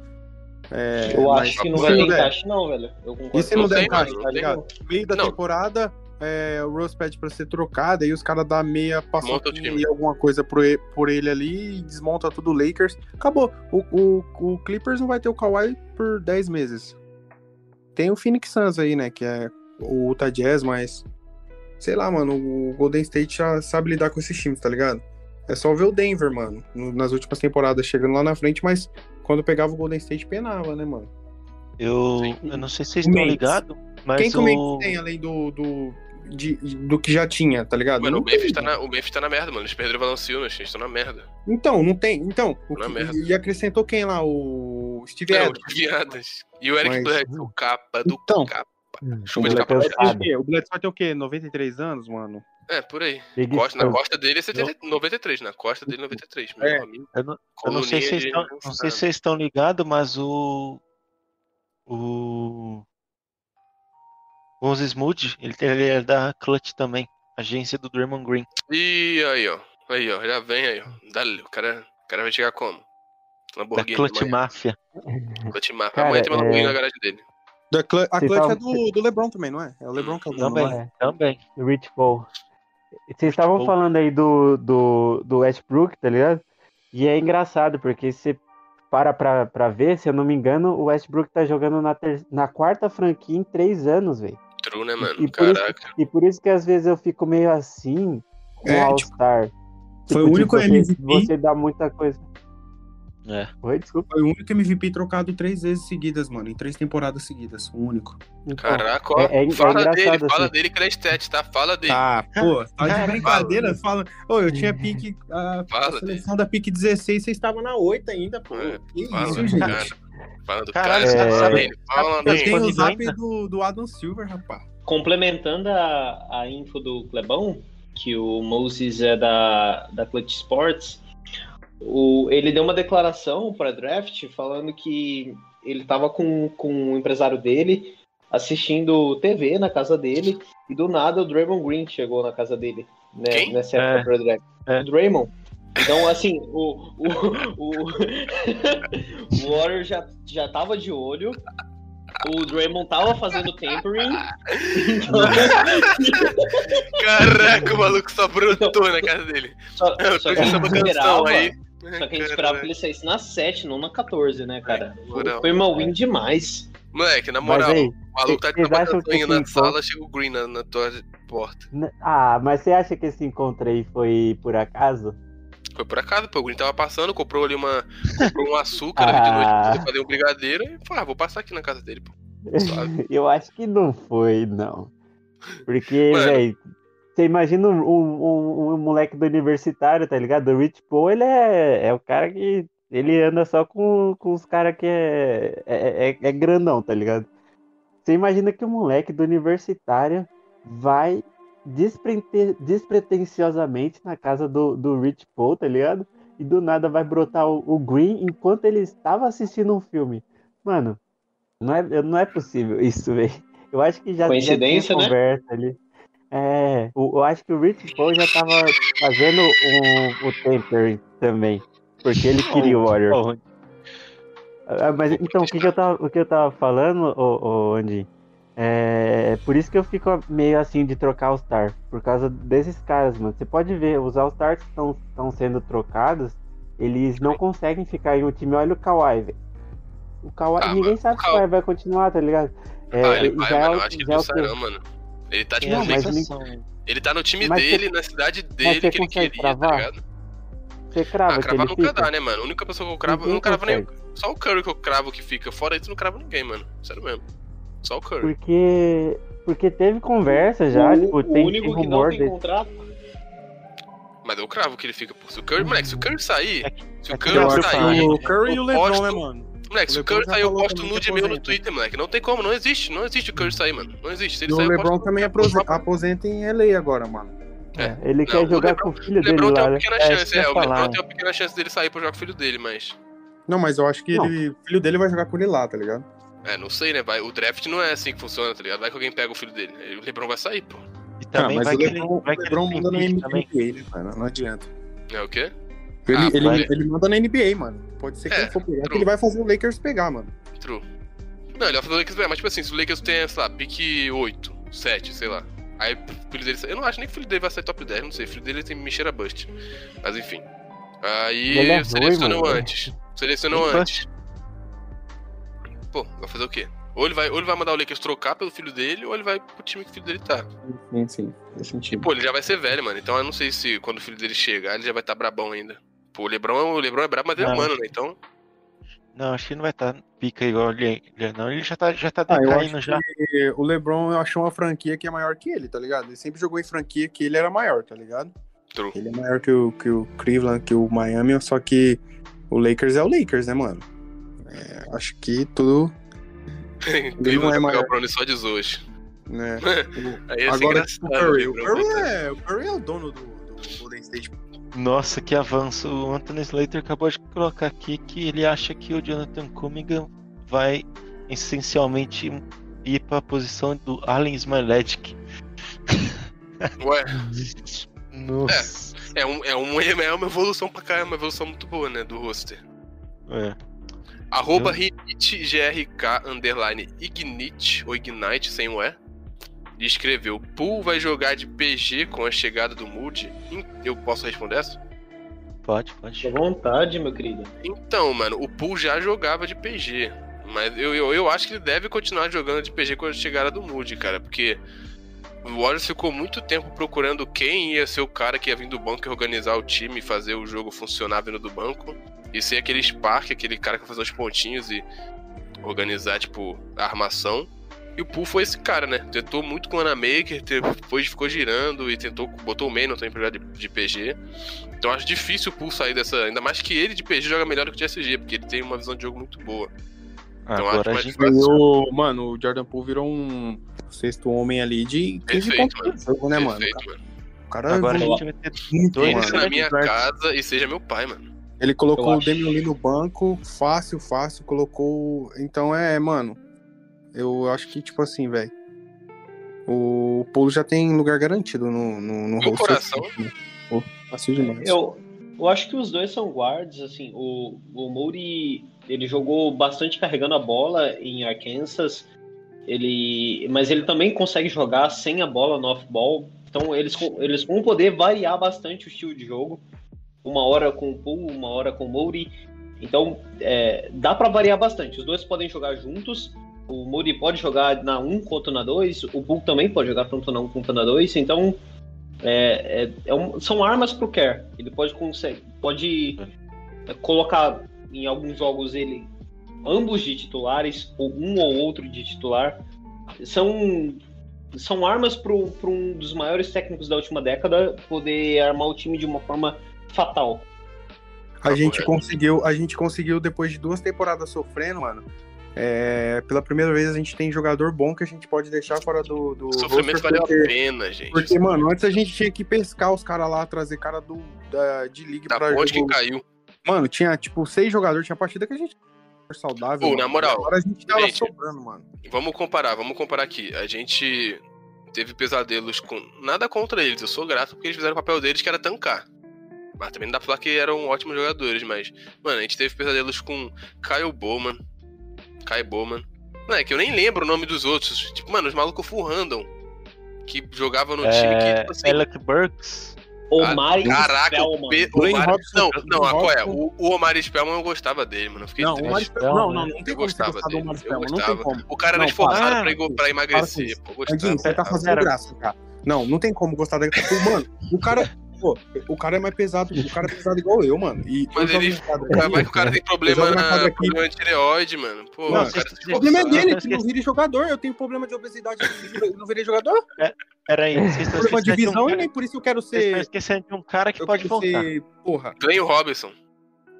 É, Eu acho que não vai ter encaixe, não, velho. E se não, der encaixe, tá ligado? Meio da Não. temporada, é, o Russ pede pra ser trocado, aí os caras dão meia time. e alguma coisa por ele, por ele ali e desmonta tudo o Lakers. Acabou. O, o, o Clippers não vai ter o Kawhi por 10 meses. Tem o Phoenix Suns aí, né, que é o Utah Jazz, mas... Sei lá, mano, o Golden State já sabe lidar com esses times, tá ligado? É só ver o Denver, mano, no- nas últimas temporadas, chegando lá na frente, mas quando pegava o Golden State, penava, né, mano? Eu, eu não sei se vocês O estão ligados, mas Quem que o o... Memphis tem além do, do, de- do que já tinha, tá ligado? Mano, o Memphis, tá na, o Memphis tá na merda, mano. Eles perderam o Valanciunas, eles estão na merda. Então, não tem. Então, o Na que- merda. e acrescentou quem lá? O Steve Não, Adams. viadas. E o Eric Mas- Bledsoe, o capa do Então. capa. Hum, Chuva o de é ousado. O Bledsoe vai ter o quê? 93 anos, mano? É, por aí. Big Costa, na costa dele é 70, 93, na costa dele 93. Meu É. amigo. Eu não, eu não sei se vocês Coluninha estão, de- não sei se vocês estão ligados, mas o o o Onze Smooth, ele, tem- ele é da Clutch também, agência do Draymond Green. E aí, ó. Aí, ó. Já vem aí, ó. Dale, o cara, o cara vai chegar como? Da Lamborghini. Clutch amanhã. Mafia. Clutch Mafia. Amanhã tem uma Lamborghini é- na garagem dele. Da Cl- a clutch é estavam- do, do LeBron também, não é? É o LeBron que é o Também, é? É. também. Rich Paul. Vocês estavam Paul. falando aí do, do, do Westbrook, tá ligado? E é engraçado, porque você para pra, pra ver, se eu não me engano, o Westbrook tá jogando na, ter- na quarta franquia em três anos, velho. True, né, mano? E por isso- Caraca. E por isso que às vezes eu fico meio assim com É, o tipo, All-Star. foi o único você, MVP. Você dá muita coisa. É. Oi, desculpa. Foi o único MVP trocado três vezes seguidas, mano. Em três temporadas seguidas. O único. Então, Caraca, ó. é- é- é fala engraçado, dele, fala assim. dele que ele é estético, tá? Fala dele. Ah, pô, tá de Cara, brincadeira. Fala. Ô, eu tinha pique. A, a Fala seleção da pique 16, vocês estavam na 8 ainda, pô. É, que fala, isso, cara. gente. Fala do Caralho, cara, sabe- fala sabe- dele. Fala Eu dele. tenho o zap do, do Adam Silver, rapaz. Complementando a, a info do Clebão, que o Moses é da, da Clutch Sports, o, ele deu uma declaração para draft falando que ele estava com, com o empresário dele assistindo TV na casa dele e do nada o Draymond Green chegou na casa dele né, Quem? nessa época É. pra draft. É. O Draymond. Então, assim, o, o, o, o Warrior já, já tava de olho. O Draymond tava fazendo tampering. Então, Caraca, o maluco só brotou na casa dele. só, Eu só que canção esperava, aí. Só que a gente esperava que ele saísse na 7, não na 14, né, cara? É. Foi uma win demais. Moleque, na moral, aí, o maluco tá de cançãozinha na sala, chega o Green na, na tua porta. N- Ah, mas você acha que esse encontro aí foi por acaso? Foi por acaso, pô. O Green tava passando, comprou ali uma. Comprou um açúcar ali de noite Ah. pra poder fazer um brigadeiro e falou, ah, vou passar aqui na casa dele, pô. Eu acho que não foi, não. Porque, velho, você imagina um, um- um- um moleque do universitário, tá ligado? O Rich Paul, ele é, é o cara que. Ele anda só com, com os caras que é, é, é, é grandão, tá ligado? Você imagina que o moleque do universitário vai desprete- despretensiosamente na casa do, do Rich Paul, tá ligado? E do nada vai brotar o, o Green enquanto ele estava assistindo um filme. Mano, não é, não é possível isso, velho. Eu acho que já, já Coincidência, tinha né? conversa ali. É, o- eu acho que o Rich Paul já tava fazendo o, o tempering também. Porque ele queria o Warrior. Ah, Mas então, o que, que eu tava, o que eu tava falando, ô, ô, Andy? É por isso que eu fico meio assim de trocar All-Star. Por causa desses caras, mano. Você pode ver, os All-Stars que estão sendo trocados, eles não conseguem ficar em um time. Olha o Kawhi, velho. O Kawhi, Ah, ninguém mano, sabe o se o Kawhi vai continuar, tá ligado? É, ah, ele vai, já é mano. o- Eu acho que ele é o mano. Ele tá tipo Não, sensação. Ele tá no time Mas dele, na cidade dele, você que ele queria, tá cravar? ligado? Você crava Ah, que cravar ele nunca fica? dá, né, mano? A única pessoa que eu cravo, eu não cravo nem. Só o Curry que eu cravo que fica. Fora isso, não cravo ninguém, mano. Sério mesmo. Só o Curry. Porque, porque teve conversa já, o, tipo, o tem, único que não tem desse. contrato Mas eu cravo que ele fica, pô. Se o Curry, moleque, se o Curry sair, se o é que Curry Eu eu acho sair, o Curry e o LeBron, né, mano? Moleque, se o o Curry sair, eu posto nude que meu no aposenta. Twitter, moleque. Não tem como, não existe. Não existe o Curry sair, mano. Não existe. Se ele o sair, eu LeBron posto também aprose- aposenta em LA agora, mano. É. Ele Não, quer o jogar LeBron- com o filho O dele LeBron tem uma pequena É, chance, é. O LeBron tem uma pequena chance dele sair pra jogar com o filho dele, mas. Não, mas eu acho que ele, o filho dele vai jogar com ele lá, tá ligado? É, não sei, né? Vai, o draft não é assim que funciona, tá ligado? Vai que alguém pega o filho dele. O LeBron vai sair, pô. E também Ah, mas vai o que ele, LeBron, vai o LeBron tem pique NBA, também. né, mano? Não adianta. É o quê? Ele, Ah, ele, ele manda na NBA, mano. Pode ser que É, ele for pegar, que ele vai fazer o Lakers pegar, mano. True. Não, ele vai fazer o Lakers, mas tipo assim, se o Lakers tem, sei lá, pique 8, 7, sei lá. Aí o filho dele. Eu não acho nem que o filho dele vai sair top 10, não sei. O filho dele tem me cheira bust. Mas enfim. Aí é mano. antes. Selecionam Bust. antes. Pô, vai fazer o quê? Ou ele vai, ou ele vai mandar o Lakers trocar pelo filho dele, ou ele vai pro time que o filho dele tá. Sim, sim. Faz E, sentido. pô, ele já vai ser velho, mano. Então eu não sei se quando o filho dele chegar, ele já vai estar brabão ainda. Pô, o Lebron, o Lebron é brabo, mas ele é Não. humano, né? Então. Não, acho que não vai estar pica igual ele, não. Ele já tá, já tá Ah, eu decaindo acho já. que o LeBron achou uma franquia que é maior que ele, tá ligado? Ele sempre jogou em franquia que ele era maior, tá ligado? True. Ele é maior que o, que o Cleveland, que o Miami, só que o Lakers é o Lakers, né, mano? É, acho que tudo, Ele não é vai maior. o Brownie só de zoas. né? Aí ser Agora, tipo, o. Curry. O Curry é, o Curry é o dono do, do Golden State. Nossa, que avanço. O Anthony Slater acabou de colocar aqui que ele acha que o Jonathan Cunningham vai essencialmente ir pra posição do Allen Smiledic. Ué, Nossa. é, um, é, um, é uma evolução pra cá, é uma evolução muito boa, né? Do roster. É. Arroba Eu- Rinite, GRK, underline, Ignite, ou Ignite, sem o E. E escreveu, Pool vai jogar de PG com a chegada do Moody? Eu posso responder essa? Pode, pode. À vontade, meu querido. Então, mano, o Pool já jogava de PG. Mas eu, eu, eu acho que ele deve continuar jogando de PG com a chegada do Moody, cara. Porque o Warriors ficou muito tempo procurando quem ia ser o cara que ia vir do banco e organizar o time, fazer o jogo funcionar vindo do banco. E ser aquele Spark, aquele cara que vai fazer os pontinhos e organizar, tipo, a armação. E o Pool foi esse cara, né? Tentou muito com o Anamaker, foi, ficou girando e tentou, botou o Manon também pra jogar de, de PG. Então eu acho difícil o Pool sair dessa. Ainda mais que ele de PG joga melhor do que o de SG, porque ele tem uma visão de jogo muito boa. Então Agora acho a mais gente. fácil. O, mano, o Jordan Poole virou um sexto homem ali de 15 Perfeito, pontos por jogo, né, mano? Perfeito, mano. O cara Agora a gente vai ter dois mano. Esse na minha Edwards. casa e seja meu pai, mano. Ele colocou o Lee no banco, fácil, fácil, colocou. Então é, mano. Eu acho que, tipo assim, velho. O Polo já tem lugar garantido no, no, no roster. coração. Pô, Fácil demais. Eu, eu acho que os dois são guards, assim, o, o Moody, ele jogou bastante carregando a bola em Arkansas, ele, mas ele também consegue jogar sem a bola no off-ball, então eles, eles vão poder variar bastante o estilo de jogo, uma hora com o Poole, uma hora com o Moody, então é, dá para variar bastante, os dois podem jogar juntos, o Moody pode jogar na 1 contra na 2, o Poole também pode jogar tanto na 1 quanto na 2, então é, é- é um- são armas pro Kerr. Ele pode consegue, pode é, colocar em alguns jogos ele ambos de titulares ou um ou outro de titular. São são armas para um dos maiores técnicos da última década poder armar o time de uma forma fatal. A gente correto. conseguiu, a gente conseguiu, depois de duas temporadas sofrendo, mano. É, pela primeira vez a gente tem jogador bom que a gente pode deixar fora do, do sofrimento valeu porque, a pena, gente. porque, mano, antes a gente tinha que pescar os caras lá, trazer cara do, da, de league da pra ponte que caiu. Mano, tinha tipo seis jogadores, tinha partida que a gente saudável. Pô, na moral, Agora a gente tava gente, sobrando, mano. Vamos comparar, vamos comparar aqui. A gente teve pesadelos com. Nada contra eles, eu sou grato porque eles fizeram o papel deles que era tancar. Mas também não dá pra falar que eram ótimos jogadores, mas. Mano, a gente teve pesadelos com Kyle Bowman. Kyle Bowman. Mano, é que eu nem lembro o nome dos outros. Tipo, mano, os malucos full random. Que jogavam no time que, É, tipo assim. Alec Burks. Omar Caraca, o, Spellman. P, o Omar, não, não, Blaine qual é? O, o Omar Spellman eu gostava dele, mano. Eu fiquei Não. Omar Spellman, não, né? não tem Eu como você gostava dele. Omar Eu Spellman, não gostava. tem como. O cara era Não, esforçado para. pra, pra emagrecer. Pô, Edinho, gostava. você tá fazendo graça, cara. Não, não tem como gostar daquele. Mano, o cara. Pô, o cara é mais pesado, o cara é pesado igual eu, mano. E Mas ele- Cara, vai que o cara tem problema, na aqui. problema de tireoide, mano. Pô, Não, o cara O problema é dele, que não vire jogador. Eu tenho problema de obesidade, eu não virei jogador. Peraí, vocês estão Problema de um e nem por isso eu quero vocês estão ser. esquecendo de um cara que Eu pode voltar. ser. Porra. Ganha o Robinson.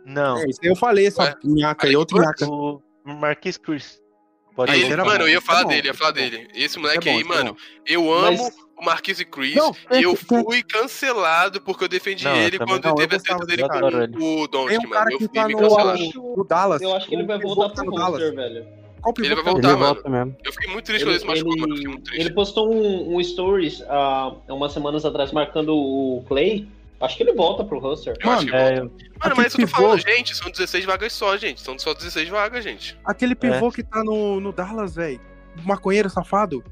Não, É, isso aí eu falei, essa Ué, minhaca aí, Alec outro minhaca. o Marquis Cruz. Pode Ele- Ele mano, bom, eu ia é falar dele, ia falar dele. Esse É moleque bom, aí, é mano, eu amo Mas- o Marquise Chris Não, e eu fui cancelado porque eu defendi Não, ele quando não, teve a treta dele com o Doncic, um mano. Eu fui tá me no, cancelado. no Dallas. Eu acho que ele vai voltar tá pro Dallas. velho. Qual pivô Ele vai tá voltar, Ele mano. volta mesmo. Eu fiquei muito triste quando ele se machucou, mano. Eu Fiquei muito triste. ele postou um, um stories há umas semanas atrás marcando o Clay. Acho que ele volta pro roster. Eu acho que É, Mano, aquele mas isso eu tô pivô- falando, gente, são 16 vagas só, gente. São só 16 vagas, gente. Aquele pivô que tá no, no Dallas, velho. Maconheiro safado.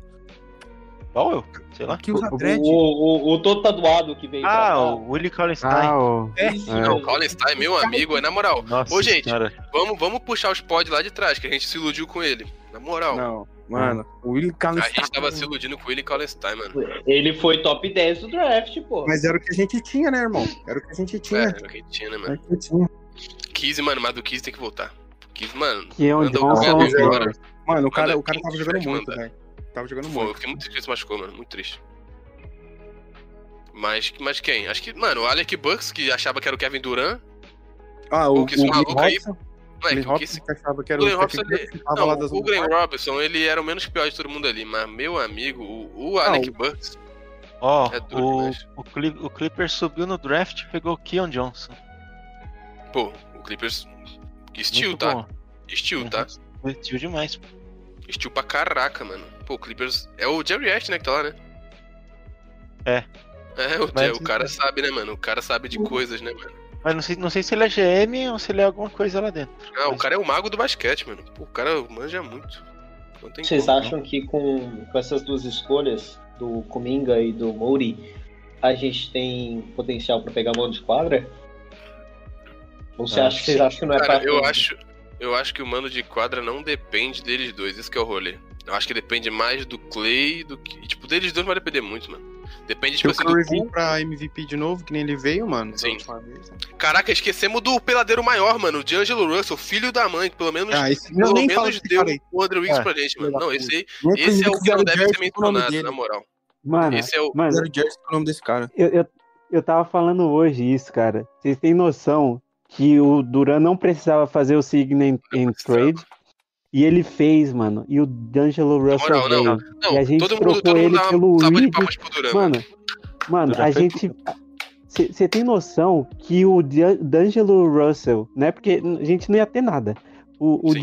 Qual eu? Sei lá. Que usa O, dread. o, o todo tatuado que veio pra Ah, cá. o Willie Collinstein. Ah, o... É. É. Não, mesmo. Colin Stein, meu amigo, é na moral. Nossa Ô, gente. Vamos, vamos puxar os pods lá de trás, que a gente se iludiu com ele. Na moral. Não, mano. O Willie A Collins. gente tava se iludindo com ele e Colin Stein, mano. Ele foi top 10 do draft, pô. Mas era o que a gente tinha, né, irmão? Era o que a gente É, tinha. era o que a gente tinha, né, Era mano? o que tinha. Kizzy, mano, mas do Kizzy tem que voltar. Kizzy, mano. Que é o o Johnson. embora. Mano, o cara, o cara tava jogando muito, velho. Tava jogando Pô, eu muito. fiquei muito triste que ele se machucou, mano. Muito triste. Mas, mas quem? Acho que, mano, o Alec Bucks, que achava que era o Kevin Durant. Ah, o, o o Glenn maluco aí- É Glenn Robson que achava que era o Glenn o Robson, ele- Não, o Glenn Robinson, ele era o menos pior de todo mundo ali. Mas, meu amigo, o, o Alec o- Bucks. Ó, É duro o, o, Cli- o Clipper subiu no draft e pegou o Keon Johnson. Pô, o Clippers. Steel, Muito tá? bom. Steel, tá? Curtiu demais. Steel pra caraca, mano. Pô, o Clippers. É o Jerry West, né, que tá lá, né? É. É, o, Mas- o cara sabe, né, mano? O cara sabe de coisas, né, mano? Mas não sei, não sei se ele é GM ou se ele é alguma coisa lá dentro. Ah, o cara é o mago do basquete, mano. Pô, o cara manja muito. Não tem Vocês como. acham que com, com essas duas escolhas, do Kuminga e do Mouri, a gente tem potencial pra pegar mão de quadra? Ou você Ah, acha, vocês acham que não é Cara, pra eu acho, eu acho que o mano de quadra não depende deles dois, isso que é o rolê. Eu acho que depende mais do Clay do que. Tipo, deles dois não vai depender muito, mano. Depende, Se tipo assim, do vir pra MVP de novo, que nem ele veio, mano. Sim. última vez. Caraca, esquecemos do peladeiro maior, mano. O D'Angelo Russell, filho da mãe, que pelo menos, Ah, esse pelo não menos deu o Andrew Wiggins É, pra gente, mano. Não, esse, aí, esse é o que não deve ser mencionado, na moral. Mano, Esse é o. mano, jersey com o nome desse cara. eu, eu, eu tava falando hoje isso, cara. Vocês têm noção que o Duran não precisava fazer o Sign and, and precisava. Trade e ele fez, mano. E o D'Angelo Russell moral, não. veio. Não, E a gente todo trocou mundo ele dá pelo Duran. Mano, mano, a gente. Você tem noção que o D'An- D'Angelo Russell, né? Porque a gente não ia ter nada. O, o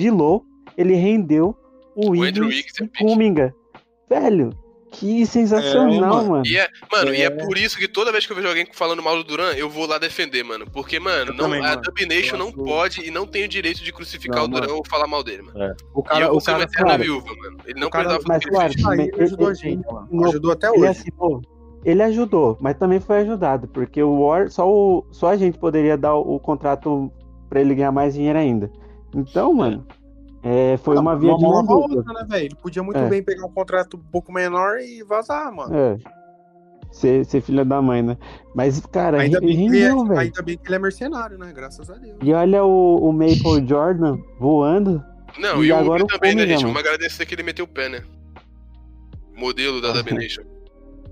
ele rendeu o Andrew Wiggins Wiggins é e pique. Kuminga. Velho, que sensacional, mano. mano. E é, mano, e é É. por isso que toda vez que eu vejo alguém falando mal do Duran, eu vou lá defender, mano. Porque, mano, Eu não, também, a mano. Dub Nation Eu não acho- pode e não tem o direito de crucificar Não, o Duran ou falar mal dele, mano. O e cara, eu vou o cara, cara, viúva, mano. Ele não o cara- precisava mas, fazer o que ele claro, ele ajudou a ele- gente, mano. Ajudou até Ele hoje. assinou. Ele ajudou, mas também foi ajudado, porque o War, só, o, só a gente poderia dar o, o contrato pra ele ganhar mais dinheiro ainda. Então, mano, é, foi uma via de mão outra, né, velho? Ele podia muito É. bem pegar um contrato um pouco menor e vazar, mano. É. Ser, ser filho da mãe, né? Mas, cara, Ainda ele bem, que ele é, rendeu, velho. ainda bem que ele é mercenário, né? Graças a Deus. E olha o, o Maple Jordan voando. Não, E e, o agora o também, né, gente? mano. Vamos agradecer que ele meteu o pé, né? Modelo da Dub Nation.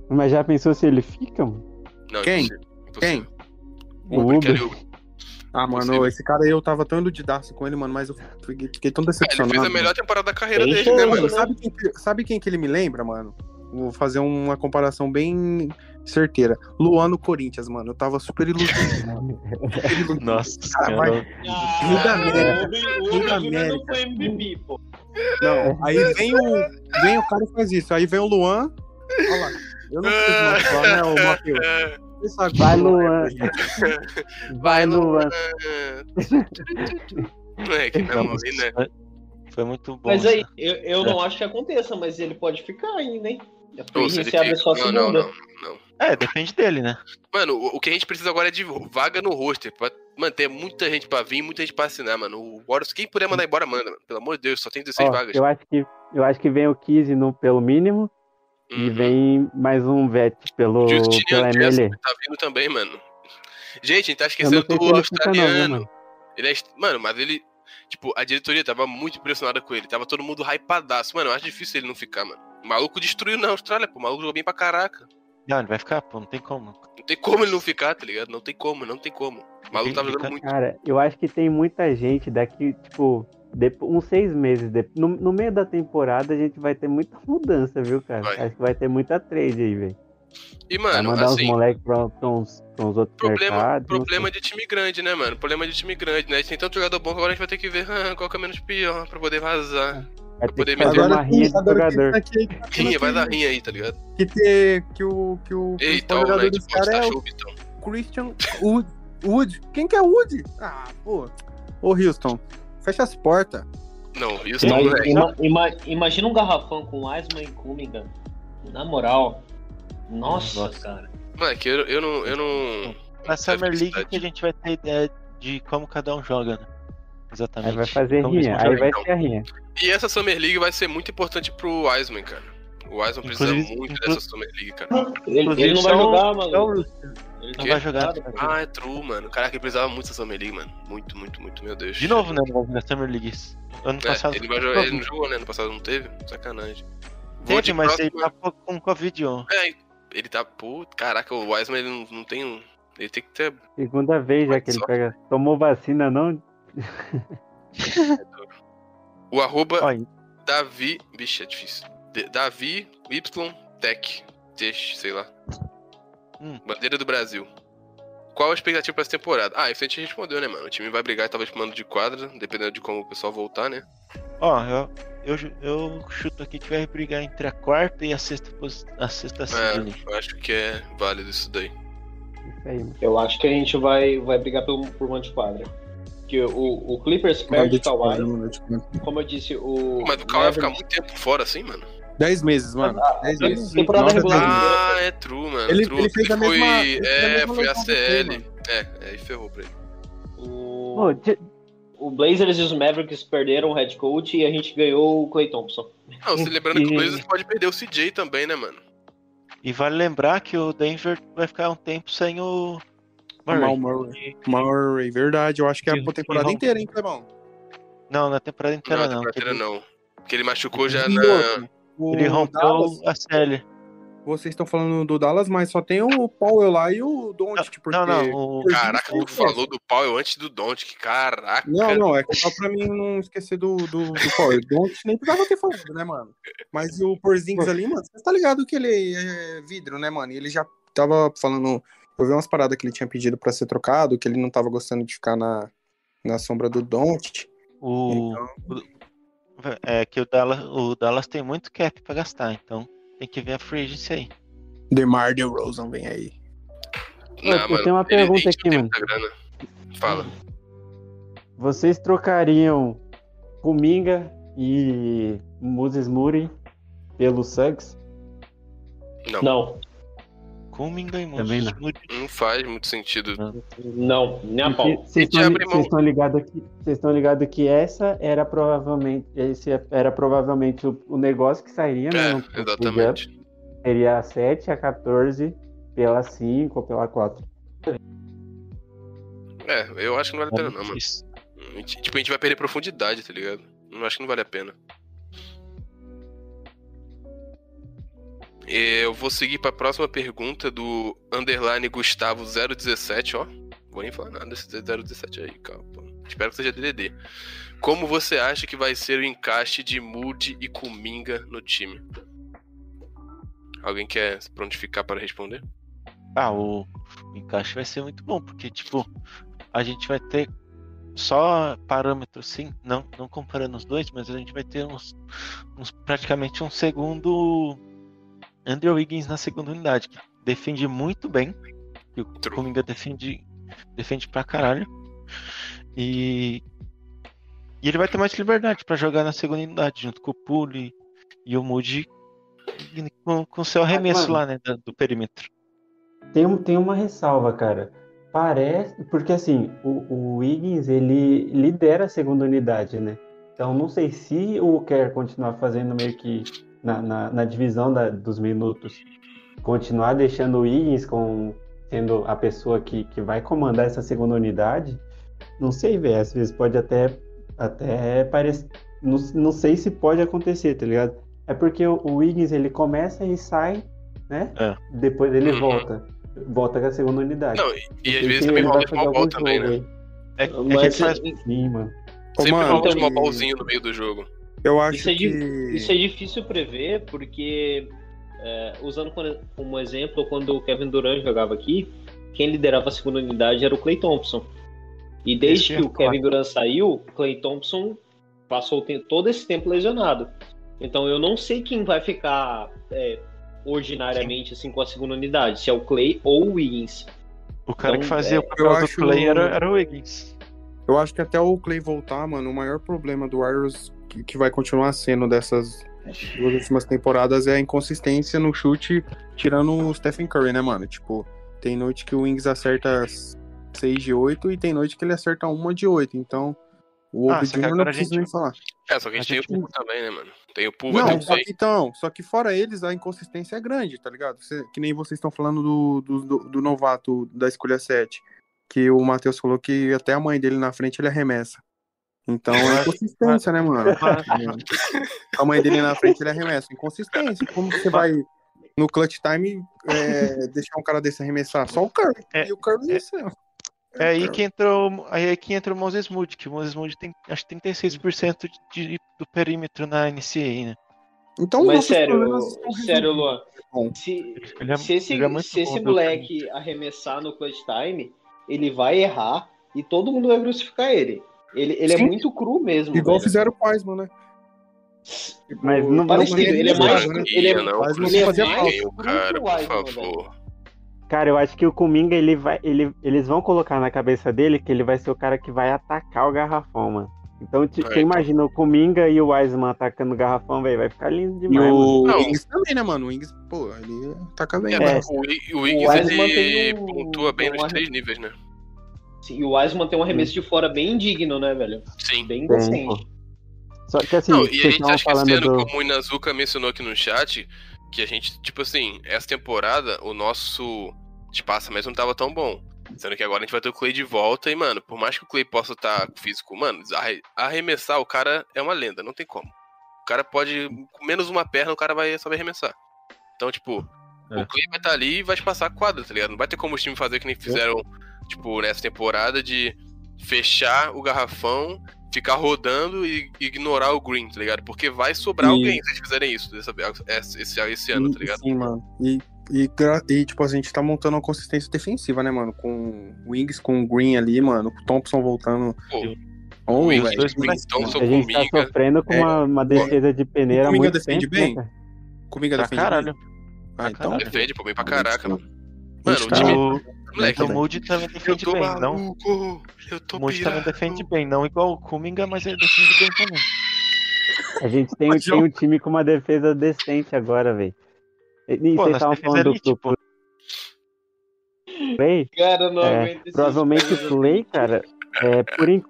Mas já pensou se ele fica, mano? Não, Quem? impossível, Quem? O Uber. Kelly Uber. Ah, mano, Impossível. esse cara aí eu tava tão iludidaço com ele, mano, mas eu fiquei, fiquei tão Ah, ele decepcionado. fez a melhor temporada da carreira dele, né, mano? Sabe quem, que- sabe quem que ele me lembra, mano? Vou fazer uma comparação bem certeira. Luan no Corinthians, mano. Eu tava super iludido. super iludido. Nossa Cara, vai- senhora. Rio da América. o Rubio- Rio o da Rubio Júnior América. não foi MVP, pô. Não, aí vem o, vem o cara e faz isso. Aí vem o Luan. Olha lá. Eu não preciso mais falar, né, o Matheus? Vai, Luan. Vai, Luan. É, né? Foi- muito bom. Mas aí, essa- eu, eu não acho que aconteça, mas ele pode ficar ainda, hein? A Ou se abre só não, segunda. não, não, não. É, depende dele, né? Mano, o, o que a gente precisa agora é de vaga no roster. Pra manter muita gente pra vir, muita gente pra assinar, mano. O Warriors, quem puder mandar embora, manda, mano. Pelo amor de Deus, só tem 16 Ó, vagas. eu acho que eu acho que vem o Kizzy no pelo mínimo E Uhum. vem mais um vet pelo, Justinian pela MLE. tá vindo também, mano. Gente, a gente tá esquecendo do fica não, australiano. mano? Ele é. Mano, mas ele. Tipo, a diretoria tava muito impressionada com ele. Tava todo mundo hypadaço. Mano, eu acho difícil ele não ficar, mano. O maluco destruiu na Austrália, pô. O maluco jogou bem pra caraca. Não, ele vai ficar, pô, não tem como. Não tem como ele não ficar, tá ligado? Não tem como, não tem como. O maluco tava jogando muito. Cara, eu acho que tem muita gente daqui, tipo, uns seis meses, de- no, no meio da temporada a gente vai ter muita mudança, viu, cara? Vai. Acho que vai ter muita trade aí, velho. E, Vai mano, mandar assim. os moleques pra, pra, uns, pra uns outros Problema, mercados. problema de time grande, né, mano? Problema de time grande, né? A gente tem tanto jogador bom que agora a gente vai ter que ver ah, qual que é menos pior pra poder vazar. Vai ter poder que fazer meter- uma rinha de que jogador. tá aqui, tá Rinha, vai que- dar rinha aí, tá ligado? Que, ter, que o, que o Eita, principal o jogador Night desse Fox cara tá é o show, Vitão. Christian Wood. Wood. Quem que é Wood? Ah, pô. Ô, Houston, fecha as portas. Não, Ima- não é. ima- ima- imagina um garrafão com Wiseman e Cunningham. Na moral. Nossa, Nossa. cara. Moleque, eu, eu não. Eu não. Na Summer League que a gente vai ter ideia de como cada um joga, né? Exatamente. Aí vai fazer eles rinha, aí vai então. ser a rinha. E essa Summer League vai ser muito importante pro Wiseman, cara. O Wiseman precisa Inclusive- muito inclu- dessa Summer League, cara. Ele, Inclusive, ele não vai jogar, mano. Ele Não vai jogar. Ah, é true, mano. Caraca, ele precisava muito dessa Summer League, mano. Muito, muito, muito, meu Deus. De novo, né? Jogar Summer League. Ano É, passado. ele, vai jogar, ele não jogou, né? No passado não teve? Sacanagem. Vou Teve, mas próxima- ele tá com Covid on. É, ele tá. Pô, caraca, o Wiseman ele não, não tem um. Ele tem que ter. Segunda vez já que ele pega. Tomou vacina, não? O arroba Olha, Davi. Bicho, é difícil. D- Davi Y Tech. Tech, sei lá. Hum. Bandeira do Brasil. Qual a expectativa pra essa temporada? Ah, isso a gente respondeu, né, mano? O time vai brigar talvez pro mando de quadra, dependendo de como o pessoal voltar, né? ó, eu, eu, ju- eu chuto aqui que vai brigar entre a quarta e a sexta, a sexta. É, eu acho que é válido isso daí. Isso aí, mano. Eu acho que a gente vai, vai brigar pelo, por mano de quadra. Que o, o Clippers perde o Kawhi. Como eu disse, o. Mas o Kawhi vai ficar muito tempo fora assim, mano? 10 meses, mano. 10 meses. temporada regular. Ah, é true, mano. Ele- true. ele fez a foi. mesma- fez a é, mesma foi a CL. É, aí ferrou pra ele. O, o Blazers e os Mavericks perderam o head coach e a gente ganhou o Clay Thompson. Não, se lembrando que o Blazers pode perder o CJ também, né, mano? E vale lembrar que o Denver vai ficar um tempo sem o Murray. Murray. Murray, verdade. Eu acho que é a temporada inteira, hein, Clebão? Não, na temporada Não, inteira não. temporada Ele, não. Porque ele machucou já E na. o ele rompeu Dallas, a série. vocês estão falando do Dallas, mas só tem o Powell lá e o Doncic, porque... Não, não. O, Caraca, tu falou do Powell antes do Doncic, caraca. Não, não, é só pra mim não esquecer do, do, do Powell. O Doncic nem precisava ter falado, né, mano? Mas o Porzingis ali, mano, você tá ligado que ele é vidro, né, mano? E ele já tava falando... Eu vi umas paradas que ele tinha pedido pra ser trocado, que ele não tava gostando de ficar na, na sombra do Doncic. o, Então, é que o Dallas, o Dallas tem muito cap pra gastar, então tem que ver a free agency aí. DeMar DeRozan vem aí. Não, eu mano, tenho uma pergunta aqui, mano. Fala. Vocês trocariam Kuminga e Moses Moody pelo Suggs? Não, Não, Kuminga e Também não. Não faz muito sentido. não, nem a pau. Vocês estão ligados que vocês estão ligados que essa era provavelmente esse era provavelmente o, o negócio que sairia, né? É, no exatamente. Seria a 7, a 14, pela 5 ou pela 4. É, eu acho que não vale a pena, não, mano. Tipo, a gente vai perder profundidade, tá ligado? Não acho que não vale a pena. Eu vou seguir pra próxima pergunta do underline Gustavo 017, ó. Vou nem falar nada desse 017 aí, calma. Espero que seja DDD. Como você acha que vai ser o encaixe de Moody e Kuminga no time? Alguém quer se prontificar para responder? Ah, o, o encaixe vai ser muito bom, porque, tipo, a gente vai ter só parâmetros, sim, não, não comparando os dois, mas a gente vai ter uns, uns praticamente um segundo Andrew Wiggins na segunda unidade, que defende muito bem, que o True. Kuminga defende, defende pra caralho, e, e ele vai ter mais liberdade pra jogar na segunda unidade, junto com o Puli e o Moody, com, com seu arremesso mano. lá, né, da- do perímetro. Tem, um- tem uma ressalva, cara. Parece. Porque assim, o, o Wiggins ele lidera a segunda unidade, né? Então não sei se o quer continuar fazendo meio que na, na, na divisão da- dos minutos, continuar deixando o Wiggins com, sendo a pessoa que, que vai comandar essa segunda unidade, não sei, velho. Às vezes pode até, até parecer. Não, não sei se pode acontecer, tá ligado? É porque o, o Wiggins ele começa e sai, né? É. Depois ele Uhum. volta. Volta com a segunda unidade. Não, e, e às vezes também ele rola small ball algum também, jogo né? É, é que Mas faz Sim, mano. Sempre rola um então- small e- ballzinho no meio do jogo. Eu acho Isso é, que. isso é difícil prever, porque, é, usando como- exemplo, quando o Kevin Durant jogava aqui, quem liderava a segunda unidade era o Clay Thompson. E desde que é o Kevin Durant saiu, o Clay Thompson passou todo esse tempo lesionado. Então eu não sei quem vai ficar é, ordinariamente assim com a segunda unidade, se é o Clay ou o Wiggins. O cara que Então, fazia é, o papel eu do acho- Clay era, era o Wiggins. Eu acho que até o Clay voltar, mano, o maior problema do Warriors que, vai continuar sendo dessas duas últimas temporadas é a inconsistência no chute, tirando o Stephen Curry, né, mano? Tipo, tem noite que o Wings acerta 6 de 8 e tem noite que ele acerta uma de 8. Então, o Ah, Obi só que Jr. não precisa gente- nem falar. É, só que a gente, A gente- tem o Puba também, né, mano? Tem o tem Não, o só que, então, só que fora eles, a inconsistência é grande, tá ligado? Você- que nem vocês estão falando do, do, do- do novato da escolha 7. Que o Matheus falou que até a mãe dele na frente ele arremessa. Então é inconsistência, né, mano? A mãe dele na frente ele arremessa. Inconsistência. Como que você vai no clutch time é, deixar um cara desse arremessar? Só o Curry. É, e o Curry é- isso é. É aí que entrou, aí é que entra o Moses Moody, que o Moses Moody tem acho que 36% de, do perímetro na NCAA, né? Então, Mas sério, sério, Luan. Bom. Se, é- se esse, é se esse moleque arremessar no clutch time, ele vai errar e todo mundo vai crucificar ele. Ele, ele é muito cru mesmo. Igual velho. fizeram com o Wiseman, né? Mas não Não, ele é mais. não, Ele é, não, Mas não ele é fazia mais falta. O cara, o por favor. Cara, eu acho que o Kuminga, ele vai. Ele, eles vão colocar na cabeça dele que ele vai ser o cara que vai atacar o garrafão, mano. Então, ti- É, você então. imagina o Kuminga e o Wiseman atacando o garrafão, velho. Vai ficar lindo E demais. mano. o Não. Wings também, né, mano? O Wings, pô, ele taca bem. É, né? mas o, o Wiseman ele pontua bem nos três níveis, né? Sim, E o Wiseman tem um arremesso de fora bem digno, né, velho? Sim. Bem decente. Só que assim, Não, e a gente tá falando esquecendo, do. como o Inazuka mencionou aqui no chat, que a gente, tipo assim, essa temporada, o nosso espaço mesmo não tava tão bom. Sendo que agora a gente vai ter o Clay de volta e, mano, por mais que o Clay possa estar com físico, mano, arre- arremessar o cara é uma lenda, não tem como. O cara pode, com menos uma perna, o cara vai saber arremessar. Então, tipo, É. o Clay vai estar ali e vai te passar a quadra, tá ligado? Não vai ter como os times fazer que nem fizeram, tipo, nessa temporada de fechar o garrafão, ficar rodando e ignorar o green, tá ligado? Porque vai sobrar E- alguém se eles fizerem isso dessa, esse, esse, esse ano, tá ligado? Sim, mano. E, e, e, tipo, a gente tá montando uma consistência defensiva, né, mano? Com o Wings, com o Green ali, mano. Com o Thompson voltando. Pô, On, Wings, velho. dois Wings, Thompson, A gente tá Kuminga. sofrendo com É, uma, uma defesa de peneira o Kuminga muito defende tempo, né, bem? cara? Comigo Pra defende caralho. bem? Ah, então. caralho. Defende, pô, bem pra caraca, mano. A Mano, gente o tá- time. O, Moleque, o Moody também defende bem, não? eu tô O Moody também defende bem, não igual o Kuminga, mas ele defende bem também. A gente tem, Mas, tem um time com uma defesa decente agora, velho. E vocês estavam temos falando do, elite, do pô. Clay? Cara, eu não É, Provavelmente o Clay, cara, é, por, en-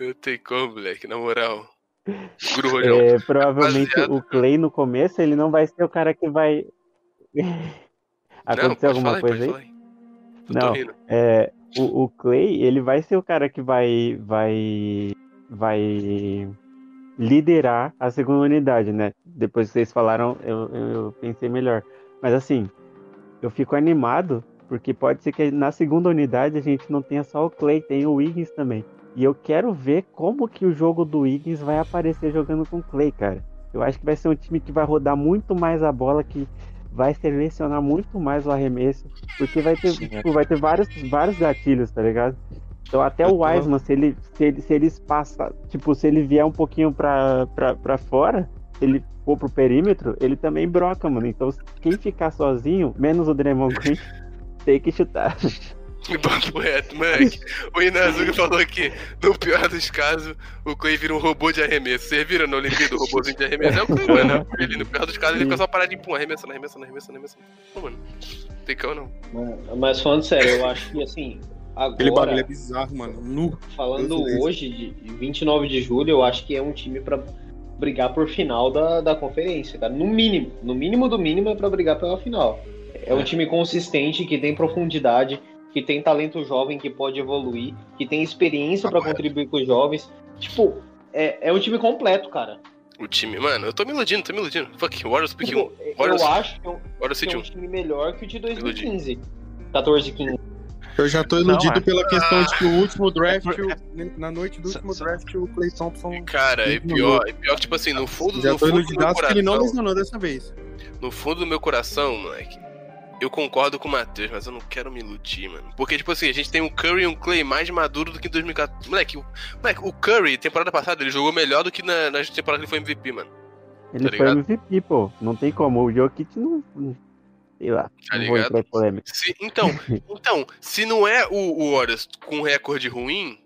Eu tenho como, moleque, na moral. É, provavelmente Rapaziada. o Clay no começo, ele não vai ser o cara que vai. Não, Aconteceu pode alguma falar coisa aí? Não. É, o, o Clay, ele vai ser o cara que vai, vai, vai liderar a segunda unidade, né? Depois que vocês falaram, eu, eu, eu pensei melhor. Mas assim, eu fico animado, porque pode ser que na segunda unidade a gente não tenha só o Clay, tem o Wiggins também. E eu quero ver como que o jogo do Wiggins vai aparecer jogando com o Clay, cara. Eu acho que vai ser um time que vai rodar muito mais a bola, que vai selecionar muito mais o arremesso, porque vai ter, Sim, é. tipo, vai ter vários, vários gatilhos, tá ligado? Então até o Wiseman, se ele, se ele, se eles passar, tipo, se ele vier um pouquinho pra, pra, pra fora, se ele for pro perímetro, ele também broca, mano. Então quem ficar sozinho, menos o Draymond Green, tem que chutar. Papo reto, moleque. O Inazuka falou que, no pior dos casos, o Clay vira um robô de arremesso. Vocês viram na Olimpíada o robôzinho de arremesso? É o Clay, mano. Ele, no pior dos casos, ele fica só paradinho, pum, arremessando, arremessando, arremessando, arremessando. Pô, mano. Tem cão não. Mas falando sério, eu acho que assim, Aquele bagulho é agora, bizarro, mano. Nu. falando hoje, de de 29 de julho, eu acho que é um time pra brigar por final da, da conferência, cara. No mínimo, no mínimo do mínimo é pra brigar pela final. É um É. time consistente, que tem profundidade, que tem talento jovem que pode evoluir, que tem experiência pra Correto. contribuir com os jovens. Tipo, é, é um time completo, cara. O time. Mano, eu tô me iludindo, tô me iludindo. Fuck, Warriors pick 1. Tipo, Warriors, eu acho que é um, Warriors que é um 1. time melhor que o de 2015. 14 15. Eu já tô Não, iludido é. pela questão de que o último draft, É o- na noite do último draft, o Clay Thompson. Cara, é Muito pior, é pior que, tipo assim, no fundo, Já no tô do iludidaço que ele não coração, lesionou dessa vez. no fundo do meu coração, moleque, eu concordo com o Matheus, mas eu não quero me iludir, mano. Porque, tipo assim, a gente tem um Curry e um Clay mais maduro do que em 2014. Moleque, o, moleque, o Curry, temporada passada, ele jogou melhor do que na, na temporada que ele foi MVP, mano. Ele Tá foi? MVP, pô. Não tem como. O Jokic não. Sei lá. Tá não vou ligado? em polêmica. Se- então, então, se não é o, o Warriors com um recorde ruim,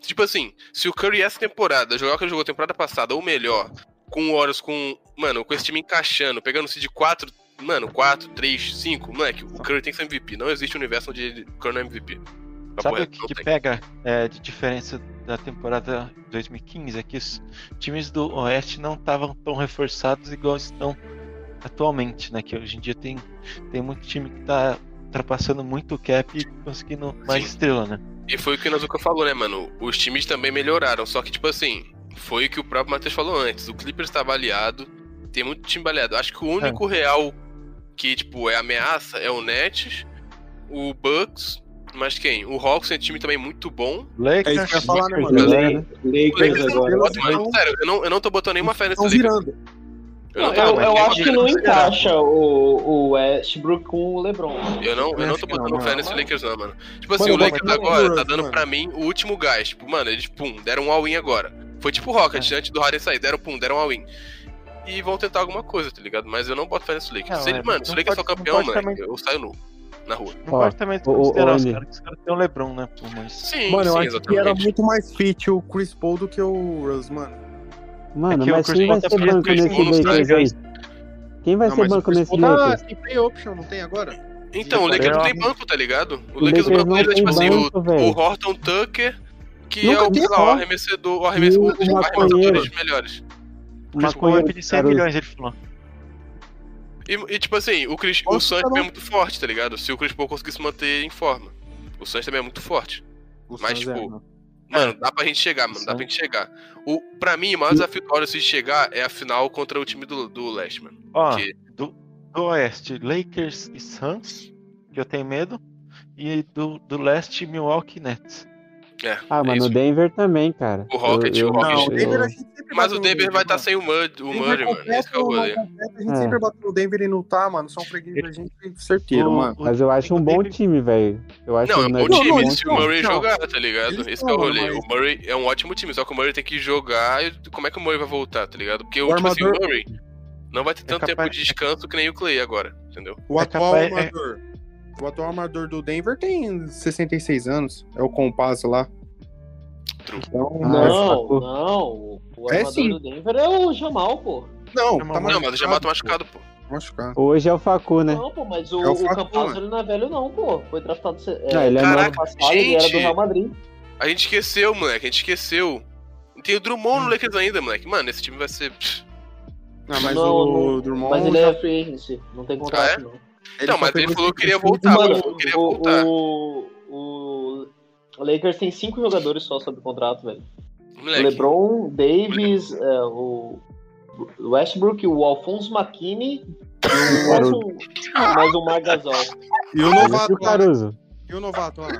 tipo assim, se o Curry essa temporada jogar o que ele jogou temporada passada ou melhor, com o Warriors com, mano, com esse time encaixando, pegando se de 4, mano, 4, 3, 5, moleque, o Curry tem que ser MVP. Não existe um universo onde o Curry não é MVP. Papo Sabe o que, que pega é, de diferença da temporada 2015? É que os times do Oeste não estavam tão reforçados igual estão atualmente, né? Que hoje em dia tem, tem muito time que tá ultrapassando muito o cap e conseguindo mais Sim. estrela, né? E foi o que o Nazuka falou, né, mano? Os times também melhoraram, só que, tipo assim, foi o que o próprio Matheus falou antes. O Clippers tá baleado, tem muito time baleado. Acho que o único real que, tipo, é ameaça é o Nets, o Bucks, mas quem? O Hawks é um time também muito bom. É isso que eu ia Lakers, falar, né, Lakers mano? agora, né? O Lakers Lakers não agora. mano. Sério, eu não, eu não tô botando nenhuma fé nesse Lakers. virando. Eu Não, eu, botando eu acho que não Lakers. encaixa o, o Westbrook com o LeBron. Eu não, eu não tô que não, botando fé nesse Lakers, não, mano. Tipo assim, Mano, o Lakers agora tá dando mano. pra mim o último gás. Tipo, mano, eles, pum, deram um all-in agora. Foi tipo o Rocket, antes do Harden sair, deram, pum, deram um all-in. E vão tentar alguma coisa, tá ligado? Mas eu não boto fé nesse Lakers. Não, se ele, é, mano, se o Lakers for pode- campeão, mano, também- eu saio nu. Na rua. Não Ó, pode também o- o- os caras, que os caras têm o LeBron, né? Pô, mas... Sim, Mano, eu sim, acho que era exatamente. muito mais fit o Chris Paul do que o Russ, mano. Mano, É o mas Chris quem Paul vai tá ser banco Chris nesse Paul nos Lakers Quem vai ser o banco nesse tá, Lakers? tem play option, não tem agora? Então, o Lakers não é tem banco, tá ligado? O O Lakers, o Lakers banco não dele é tipo assim, o, banco, o Horton Tucker, que Nunca é o, o banco. arremessador, o arremessador, o dos arremessadores melhores. O Paul vai pedir 100 Caruso. milhões, ele falou. E, e, tipo assim, o, Chris, o Nossa, tá também é muito forte, tá ligado? Se o Chris Paul conseguir se manter em forma. O Suns também é muito forte. O Mas, é, tipo, mano. Mano, dá pra gente chegar, mano. Dá pra gente chegar. O, pra mim, o maior desafio do Warriors de chegar é a final contra o time do, do Leste, mano. Ó, Que- do, do Oeste, Lakers e Suns, que eu tenho medo. E do, do Leste, Milwaukee Nets. É, Ah, é mano, isso. o Denver também, cara. O Rocket, Eu- o eu- Rocket. Não, o a Mas bate o no Denver vai estar mano. sem o Murray, o Murray, mano. Esse que é o rolê. A gente É. sempre bate no Denver e não tá, mano. São fregueses da gente certeiro, O- mano. o- Mas eu acho um bom time, velho. Eu acho Não, é um o bom Não, time não, se o Murray não. jogar, tá ligado? Esse que é o rolê. mas- O Murray é um ótimo time, só que o Murray tem que jogar e como é que o Murray vai voltar, tá ligado? Porque o, O tipo assim, o armador- Murray não vai ter tanto tempo capaz- de descanso que nem o Clay agora, entendeu? O É atual capaz- é- armador. O atual armador do Denver tem 66 anos. É o compasso lá. Então, Ah, Não, sacou. não. O É armador sim. do Denver é o Jamal, pô. não, Não, tá Não, mas o Jamal tá machucado, pô. Machucado. Hoje é o Facu, né? Não, pô, mas o, É o o não é velho, não, pô. Foi draftado é, Não, ele é Caraca, ano passado, ele era do gente. Real Madrid. A gente esqueceu, moleque, a gente esqueceu. Tem o Drummond no Lakers ainda, moleque. Mano, esse time vai ser. Não, mas Não, o não, Drummond. Mas ele já- é free agency, não tem contrato, Ah, é? não. Não, mas ele falou que queria 65 voltar, Mano, mano. Queria o, voltar. o, o, o Lakers tem cinco jogadores só sob contrato, velho. O Moleque. LeBron, Davis, é, o Westbrook, o Alfonso McKinney e mais um, mais um Marc Gasol. E o novato é o. Caruso. E o novato lá. Ai,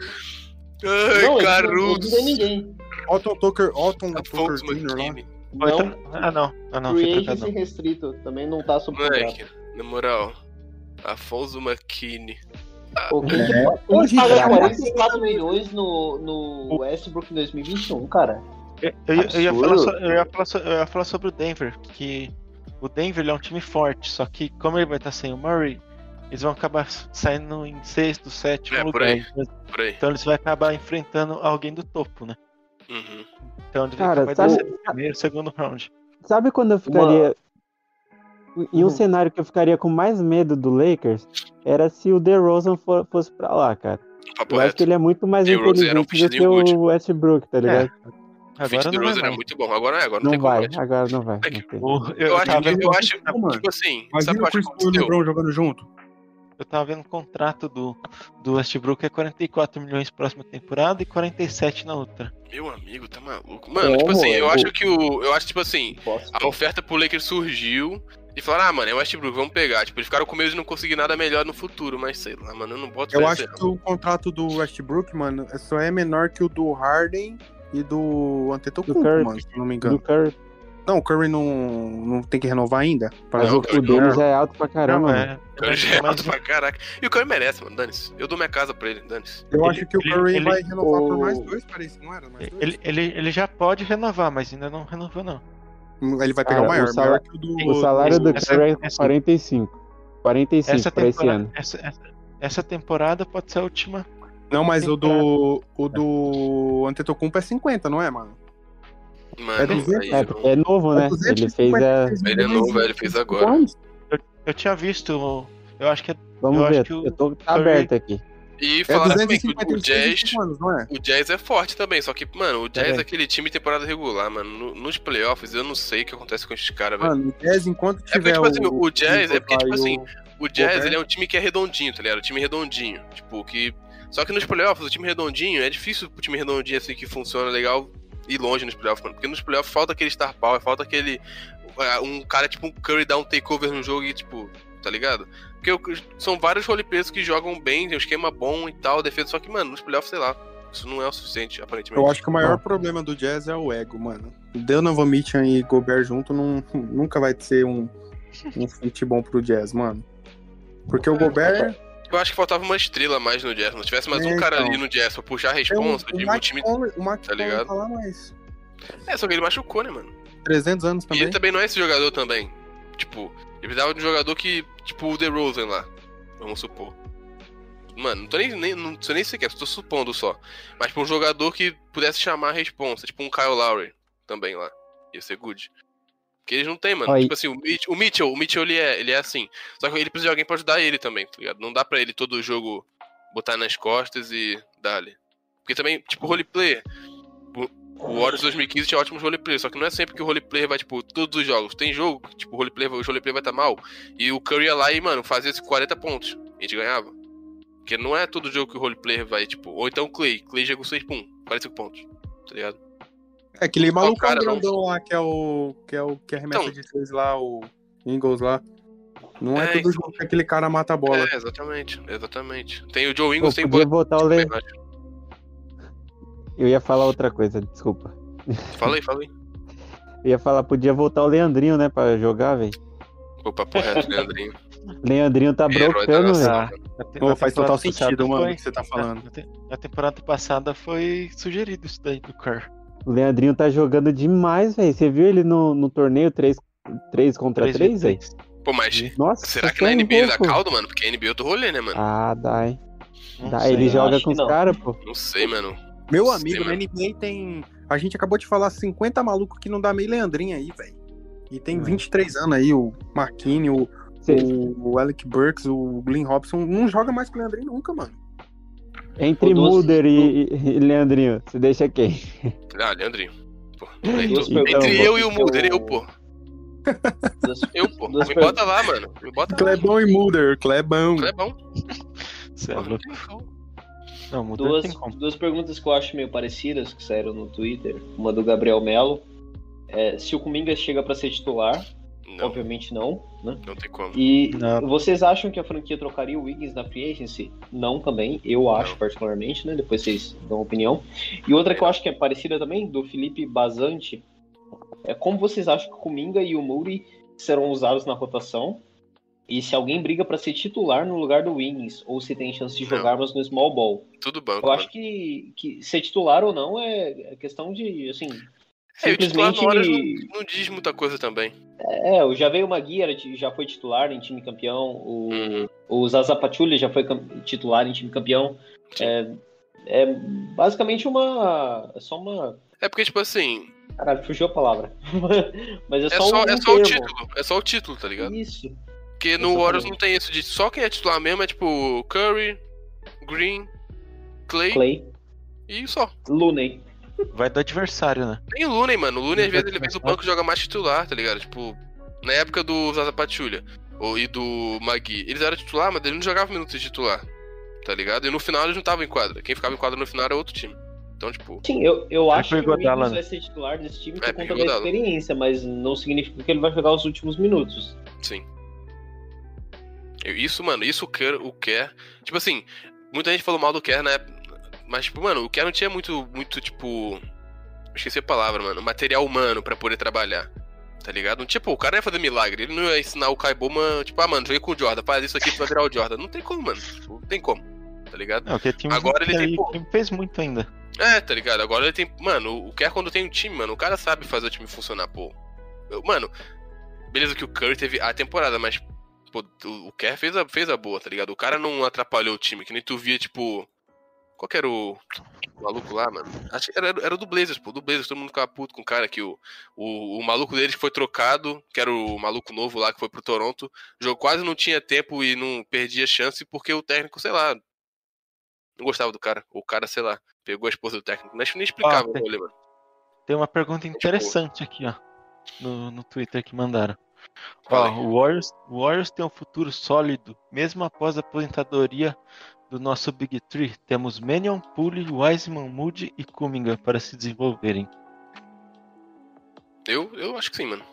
Não, eles não- não Caruso. tem ninguém. Otton Tucker, Otton Tucker Jr. lá. Não, então- Ah, não. Ah, não. Free agency restrito, também não tá sob contrato. Moleque, na moral. Afonso McKinney. Pô, quem que Hoje Hoje paga já- 44 milhões no, no Westbrook em 2021, cara. Eu, eu ia- eu ia falar so- eu ia falar so- eu ia falar sobre o Denver, que o Denver é um time forte, só que como ele vai estar sem o Murray, eles vão acabar saindo em sexto, sétimo É, por lugar. aí. Então, Por aí. Então eles vão acabar enfrentando alguém do topo, né? Uhum. Então ele Cara, vai sabe- descer do primeiro, segundo round. Sabe quando eu ficaria. Em um Uhum. cenário que eu ficaria com mais medo do Lakers, era se o DeRozan fo- fosse pra lá, cara. Papo Eu acho reto. que ele é muito mais DeRozan era um inteligente do que good. o Westbrook, tá ligado? O feat Agora vai Rosen é mais. muito bom. Agora é, agora não, Não tem como. vai, né? agora não vai. É que- não tem. O- eu, Eu acho, que, vendo, eu acho, mano. tipo assim, sabe o Imagina eu o acho Chris que Paul e o? LeBron jogando junto. eu tava vendo o contrato do, do Westbrook é 44 milhões próxima temporada e 47 na outra. Meu amigo, tá maluco. Mano, tipo Como, assim, eu é? acho que o. Eu acho, tipo assim, Posso. a oferta pro Lakers surgiu e falaram, ah, mano, é o Westbrook, vamos pegar. Tipo, eles ficaram com medo de não conseguir nada melhor no futuro, mas sei lá, mano, eu não boto Eu acho que o contrato do Westbrook, mano, só é menor que o do Harden e do Antetokounmpo, Do mano, se eu não me Do engano. Curry. Não, o Curry não, não tem que renovar ainda? Mas Não, o, Curry o já é alto pra caramba, Não, mano. é, O Curry já é alto pra caraca. E o Curry merece, mano, dane-se. Eu dou minha casa pra ele, dane-se. Eu Ele- acho que o ele- Curry ele- vai renovar por o- mais dois, parece, não era? Mais dois? ele, ele, ele já pode renovar, mas ainda não renovou, não. Ele vai pegar Cara, o maior, o salário- maior que o do... O salário do Curry é essa- 45. 45 Essa pra esse temporada, ano. essa, essa, essa temporada pode ser a última. Não, mas o do, o do Antetokounmpo é 50, não é, mano? Mano, É 200? aí É, eu- porque é novo, né? Ele fez a. Ele é novo, ele fez agora. Eu tinha visto, eu acho que é Vamos Eu acho ver, que o eu tô tá aberto aqui. E É falaram também que o- o 255 Jazz. anos, não é? O Jazz é forte também, só que, mano, o Jazz Peraí. é aquele time temporada regular, mano. No- nos playoffs, eu não sei o que acontece com esses caras, velho. Mano, o Jazz, enquanto É porque, tiver tipo assim, o Jazz, é porque, tipo e o- assim, O Jazz, Gobert. ele é um time que é redondinho, tá ligado? Um time redondinho. Tipo, que. Só que nos playoffs, o time redondinho, é difícil pro time redondinho assim que funciona legal ir longe nos playoffs, mano. Porque nos playoffs falta aquele star power, falta aquele. ah, Um cara tipo um Curry dar um takeover no jogo e, tipo, tá ligado? Porque são vários roleplayers que jogam bem, tem um esquema bom e tal, defesa, só que, mano, nos playoffs, sei lá. Isso não é o suficiente, aparentemente. Eu acho que o maior problema do Jazz é o ego, mano. Donovan Mitchell e Gobert junto não, nunca vai ser um, um fit bom pro Jazz, mano. Porque o Gobert Eu acho que faltava uma estrela mais no Jazz. Não tivesse mais É, um cara então. ali no Jazz pra puxar a é um, responsa, o de Mike time. Conley, o tá ligado? lá, mas É, só que ele machucou, né, mano? 300 anos E também. ele também não é esse jogador também. Tipo, ele precisava de um jogador que, tipo, o DeRozan lá. Vamos supor. Mano, não tô nem, nem, não sei nem se quer, tô supondo só. Mas tipo, um jogador que pudesse chamar a responsa, tipo um Kyle Lowry também lá. Ia ser good. Porque eles não tem, mano. Tipo assim, o Mitchell, o Mitchell, o Mitchell ele, é, ele é assim. Só que ele precisa de alguém pra ajudar ele também, tá ligado? Não dá pra ele todo jogo botar nas costas e dar-lhe. Porque também, tipo, roleplayer. O Warriors 2015 tinha ótimos roleplayers, só que não é sempre que o roleplayer vai, tipo, todos os jogos. Tem jogo que, tipo, o roleplayer, o roleplayer vai estar mal. E o Curry ia lá e, mano, fazia esses 40 pontos. A gente ganhava. Porque não é todo jogo que o roleplayer vai, tipo. Ou então o Clay. Clay jogou 6 pum, 45 pontos. Tá ligado? É aquele Qual maluco cara, não? grandão lá que é o. que é o que arremessa Então. de três lá, o Ingles lá. Não é, É, todo então. jogo que aquele cara mata a bola. É, exatamente. Exatamente. Tem o Joe Pô, Ingles, tem podia bola. botar o Le... Eu ia falar outra coisa, desculpa. Fala aí, fala aí. Eu ia falar, podia voltar o Leandrinho, né, pra jogar, velho. Pô, papo reto, Leandrinho. Leandrinho tá brocando, velho. Ah, Pô, faz total sentido, mano, o que você tá falando. Na, te- na temporada passada foi sugerido isso daí do Kerr. O Leandrinho tá jogando demais, velho. Você viu ele no, no torneio 3, 3 contra 3, velho? Pô, mas. Nossa, Será que na NBA dá caldo, mano? Porque a NBA eu tô rolê, né, mano? Ah, dá, hein. Dá, sei. ele joga com os caras, pô. Não sei, mano. Meu Sim, amigo, na. NBA tem. A gente acabou de falar 50 malucos que não dá meio Leandrinho aí, velho. E tem Hum. 23 anos aí, o Marquinhos, o, o, o Alec Burks, o Glenn Robson. Não joga mais com o Leandrinho nunca, mano. Entre Mulder e, e Leandrinho, você deixa quem? Ah, Leandrinho. Pô, perguntas. Entre eu e o Eu- Mulder, eu, pô. Eu, pô. Duas Me bota lá, mano. Me bota lá. Clebão e Mulder, Clebão. É bom. Cê é louco. Não, Duas, duas perguntas que eu acho meio parecidas, que saíram no Twitter. Uma do Gabriel Melo. É, se o Kuminga chega pra ser titular, Não, obviamente não, né? não tem como. E Não. vocês acham que a franquia trocaria o Wiggins na free agency? Não também, eu acho Não. particularmente, né? Depois vocês dão opinião. E outra que eu acho que é parecida também, do Felipe Bazante, é como vocês acham que o Kuminga e o Moody serão usados na rotação? E se alguém briga pra ser titular no lugar do Wiggins, ou se tem chance de Não. jogar mas no small ball? Tudo banco. Eu acho mano. que, que ser titular ou não é questão de, assim, É, o titular simplesmente... Warriors não, não diz muita coisa também. É, o Javeio Magui era, já foi titular em time campeão, o, Uhum. o Zaza Pachulia já foi titular em time campeão. É, é basicamente uma. É só uma. É porque, tipo assim, Caralho, fugiu a palavra. Mas é é só, só, um é só o título. É só o título, tá ligado? Isso. Porque no. Warriors não tem isso de só quem é titular mesmo é tipo Curry, Green, Clay, Clay, e só. Looney. Vai do adversário, né? Tem o Looney, mano. O Looney, às vezes, ele vem do banco e joga mais titular, tá ligado? Tipo, na época do Zaza Pachulia ou, e do Magui, eles eram titular, mas eles não jogavam minutos de titular, tá ligado? E no final eles não estavam em quadra. Quem ficava em quadra no final era outro time. Então, tipo, Sim, eu, eu acho que o Iguodala, né? vai ser titular desse time É, por pro conta da experiência, mas não significa que ele vai jogar os últimos minutos. sim. Isso, mano, isso o Kerr, o Kerr. Tipo assim, muita gente falou mal do Kerr, né? Mas, tipo, mano, o Kerr não tinha muito, muito, tipo. Esqueci a palavra, mano. Material humano pra poder trabalhar. Tá ligado? Tipo, o cara não ia fazer milagre. Ele não ia ensinar o Kai Bowman, tipo, ah, mano, joguei com o Jordan, faz isso aqui, tu vai virar o Jordan. Não tem como, mano. Tipo, não tem como. Tá ligado? Não, Agora ele tem, pô. fez muito ainda. É, tá ligado? Agora ele tem. Mano, o Kerr quando tem um time, mano, o cara sabe fazer o time funcionar, pô. Eu- Mano, beleza que o Curry teve a temporada, mas. Pô, o o Kerr fez a, fez a boa, tá ligado? O cara não atrapalhou o time, que nem tu via, tipo. Qual que era o, o maluco lá, mano? Acho que era, era do Blazers, pô. Do Blazers, todo mundo ficava puto com o cara que o, o, o maluco deles que foi trocado, que era o maluco novo lá que foi pro Toronto, jogou quase não tinha tempo e não perdia chance porque o técnico, sei lá, não gostava do cara. O cara, sei lá, pegou a esposa do técnico. Que nem explicava Ah, o rolê, mano. Tem uma pergunta interessante aqui, ó. No, no Twitter que mandaram. Ó, o Warriors, o Warriors tem um futuro sólido, mesmo após a aposentadoria do nosso Big Three. Temos Mannion, Poole, Wiseman, Moody e Cunningham para se desenvolverem. Eu, eu acho que sim, mano.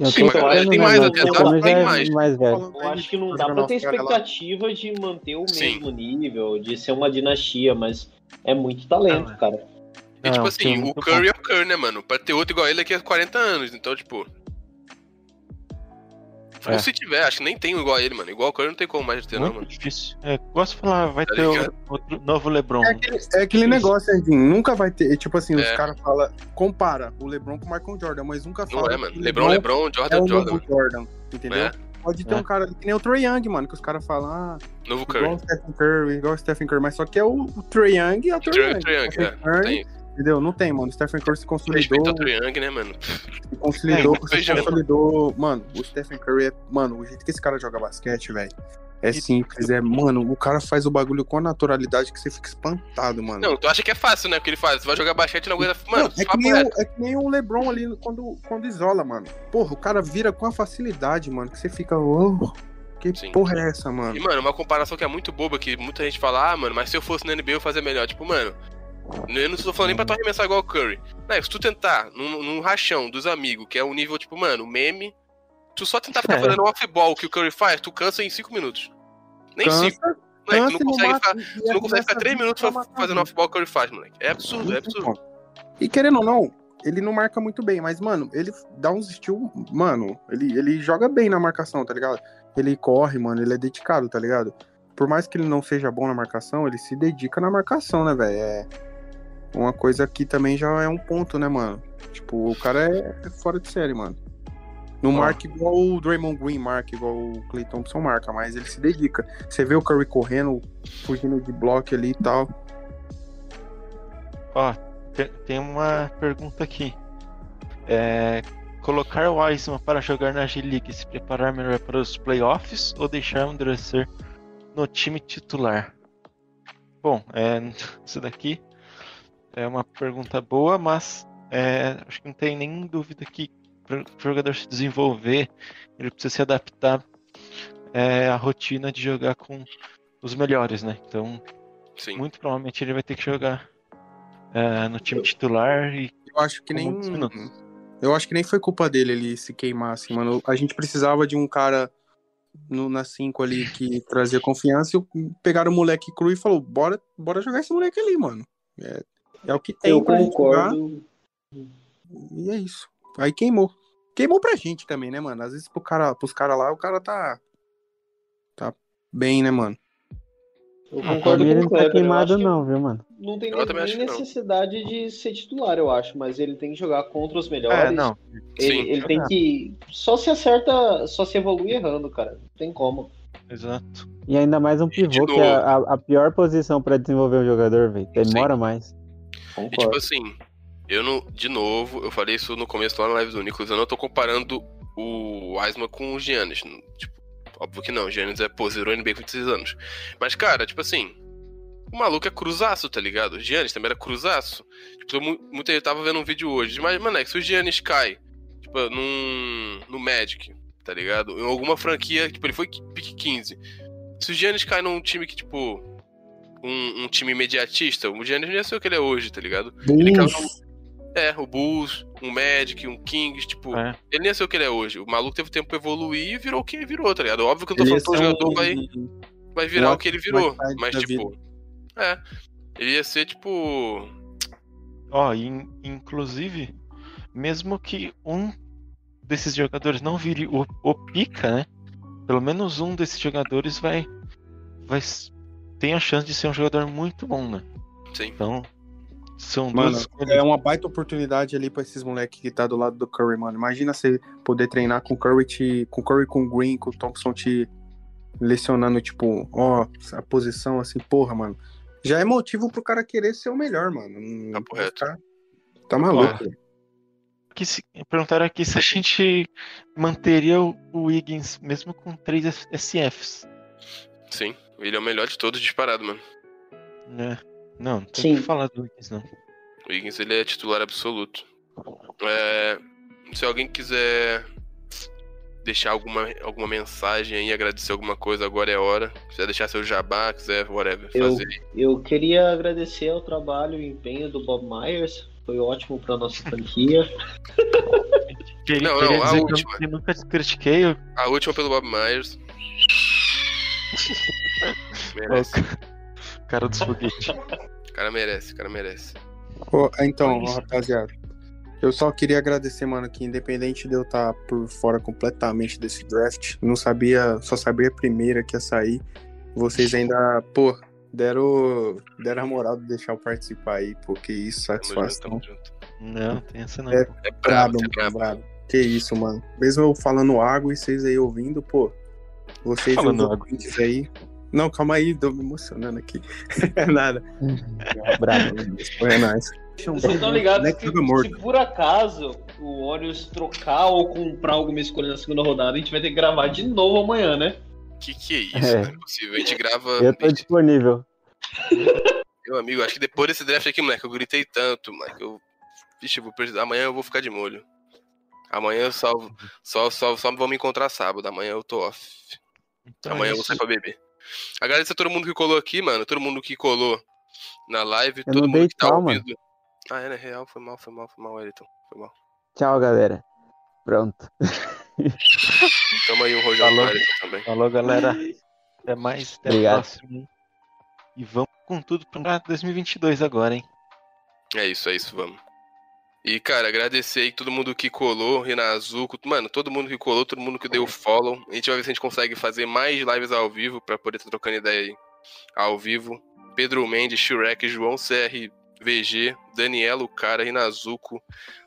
Eu Sim, mas tem mais até, tá? Tem é mais. mais velho. Falando Eu aí acho que não dá pra ter expectativa de manter o Sim. mesmo nível, de ser uma dinastia, mas é muito talento, Ah, cara. E tipo é um assim, o Curry é o Curry, né, mano? Pra ter outro igual ele daqui a 40 anos. Então, tipo. É. Ou se tiver, acho que nem tem igual a ele, mano. Igual o Curry não tem como mais ter, não, Muito mano. difícil. É, gosto de falar, vai Tá ter o- ligado? outro novo LeBron. É aquele, é aquele negócio, Edinho. Nunca vai ter. Tipo assim, os É. caras falam. Compara o LeBron com o Michael Jordan, mas nunca Não fala. é, mano. que Lebron, Lebron, É Jordan, o Jordan. novo Jordan, entendeu? É. Pode ter É. um cara ali que nem o Trae Young, mano, que os caras falam, ah, Novo igual Curry. o Stephen Curry, igual o Stephen Curry, mas só que é o, o Trae Young e é o Trae Young. Trae Young, é. Curry, Tem. Entendeu? Não tem, mano. O Stephen Curry se consolidou, Respeita o Young, né, mano? se consolidou, É, se consolidou. Mano, o Stephen Curry é. Mano, o jeito que esse cara joga basquete, velho. É simples, é, mano, o cara faz o bagulho com a naturalidade que você fica espantado, mano. Não, tu acha que é fácil, né? O que ele faz? Tu vai jogar basquete e não aguenta. Mano, Não, é, que papo nem o, é que nem o LeBron ali quando, quando isola, mano. Porra, o cara vira com a facilidade, mano, que você fica, oh, que Sim. porra é essa, mano? E, mano, uma comparação que é muito boba, que muita gente fala, ah, mano, mas se eu fosse na NBA eu fazia melhor. Tipo, mano, eu não tô falando nem pra tu arremessar igual o Curry. Não, se tu tentar num, num rachão dos amigos, que é um nível, tipo, mano, meme, tu só tentar ficar É. fazendo off-ball que o Curry faz, tu cansa em 5 minutos. Nem Cansa, 5. Moleque, tu não consegue mata- ficar, tu não consegue ficar essa 3 vida minutos matar fazendo off-ball que o Curry faz, moleque. É absurdo, é absurdo. E querendo ou não, ele não marca muito bem, mas, mano, ele dá uns estilos. Mano, ele, ele joga bem na marcação, tá ligado? Ele corre, mano, ele é dedicado, tá ligado? Por mais que ele não seja bom na marcação, ele se dedica na marcação, né, velho? É uma coisa que também já é um ponto, né, mano? Tipo, o cara é, é fora de série, mano. Não Ó. marca igual o Draymond Green marca, igual o Clay Thompson marca, mas ele se dedica. Você vê o Curry correndo, fugindo de bloco ali e tal. Ó, tem, uma pergunta aqui. É, colocar o Wiseman para jogar na G-League e se preparar melhor para os playoffs ou deixar amadurecer no time titular? Bom, é, isso daqui é uma pergunta boa, mas é, acho que não tem nenhuma dúvida que para o jogador se desenvolver, ele precisa se adaptar é, à rotina de jogar com os melhores, né? Então, Sim. muito provavelmente ele vai ter que jogar é, no time titular e Eu acho que nem. Eu acho que nem foi culpa dele ele se queimar, assim, mano. A gente precisava de um cara no, na 5 ali que trazia confiança e pegaram o moleque cru e falou: bora, bora jogar esse moleque ali, mano. É, é o que tem Eu concordo. e é isso. Aí queimou. Queimou pra gente também, né, mano? Às vezes pro cara, pros caras lá, o cara tá. Tá bem, né, mano? Eu Pra concordo com ele o não tá Kleber. queimado, que não, viu, mano? Não tem nem, que não. necessidade de ser titular, eu acho, mas ele tem que jogar contra os melhores. É, não. Ele, Sim. ele tem que. Só se acerta, só se evolui errando, cara. Não tem como. Exato. E ainda mais um pivô, que é a, a pior posição pra desenvolver um jogador, velho. Demora mais. E tipo assim, eu não. De novo, eu falei isso no começo lá na live do Nicolas, eu não tô comparando o Wiseman com o Giannis. Tipo, óbvio que não, o Giannis é, pô, zerou NBA com 26 anos. Mas, cara, tipo assim, O maluco é cruzaço, tá ligado? O Giannis também era cruzaço. Tipo, mu- muita gente tava vendo um vídeo hoje. Mas, mano, é que se o Giannis cai, tipo, num, no Magic, tá ligado? Em alguma franquia, tipo, ele foi pick 15. Se o Giannis cai num time que, tipo, um, um time imediatista, o Giannis não ia ser o que ele é hoje, tá ligado? Ele caiu num- É, o Bulls, um Magic, um Kings, tipo, É. ele nem ia ser o que ele é hoje. O maluco teve tempo pra evoluir e virou o que ele virou, tá ligado? Óbvio que eu tô Ele falando que o um- jogador vai, vai virar um o que ele virou, mas tipo. É. Ele ia ser tipo. Ó, in- inclusive, mesmo que um desses jogadores não vire o, o pica, né? Pelo menos um desses jogadores vai, vai tem a chance de ser um jogador muito bom, né? Sim. Então, são Mano, duas é uma baita oportunidade ali pra esses moleques que tá do lado do Curry, mano. Imagina você poder treinar com o Curry, te, com o Curry, com o Green, com o Thompson te lecionando, tipo, ó, a posição assim, porra, mano. Já é motivo pro cara querer ser o melhor, mano. Não- Papo reto. Tá, tá maluco. velho. que se, perguntaram aqui se a gente manteria o, o Wiggins mesmo com três SFs. Sim. Ele é o melhor de todos disparado, mano. Né? Não, não tem Sim. que falar do Wiggins, não. O Higgins ele é titular absoluto. É, se alguém quiser deixar alguma, alguma mensagem aí, agradecer alguma coisa, agora é a hora. Quiser deixar seu jabá, quiser, whatever, Eu- fazer. Eu queria agradecer ao trabalho e empenho do Bob Myers. Foi ótimo pra nossa franquia. Queria, Não, queria não, a que última. eu, nunca critiquei o A última pelo Bob Myers. merece. o cara dos foguetes. O cara merece, o cara merece. Ô, então, isso. rapaziada. Eu só queria agradecer, mano, que independente de eu estar por fora completamente desse draft, não sabia, só sabia a primeira que ia sair. Vocês ainda, pô, deram, deram a moral de deixar eu participar aí, porque isso, satisfação. Não, tem essa não. É. É brabo, é brabo. brabo. Que isso, mano. Mesmo eu falando água e vocês aí ouvindo, pô. Vocês Falando água. aí. Não, calma aí, tô me emocionando aqui. É nada. Bravo, Foi é nóis. Vocês estão ligados Next que se por acaso o Warriors trocar ou comprar alguma escolha na segunda rodada, a gente vai ter que gravar de novo amanhã, né? Que que é isso? É. Não é possível. A gente grava. Eu tô disponível. Meu amigo, acho que depois desse draft aqui, moleque, eu gritei tanto, moleque. Eu. Vixe, eu vou precisar. Amanhã eu vou ficar de molho. Amanhã eu só, só, só, só vão me encontrar sábado. Amanhã eu tô off. Então Amanhã é eu vou sair pra beber. Agradeço a todo mundo que colou aqui, mano. Todo mundo que colou na live. Eu todo mundo que tá tchau, mano. ouvindo. Ah, é, né? Real, foi mal, foi mal, foi mal, Wellington. Foi mal. Tchau, galera. Pronto. Tamo aí um rojão Falou. também. Falou, galera. Até mais. Até Obrigado. a próxima. E vamos com tudo pra 2022 agora, hein? É isso, é isso, vamos. E, cara, agradecer aí todo mundo que colou, Rinazuco, mano, todo mundo que colou, todo mundo que deu follow. A gente vai ver se a gente consegue fazer mais lives ao vivo pra poder estar trocando ideia aí ao vivo. Pedro Mendes, Shrek, João CRVG, Danielo Cara, Rinazuco,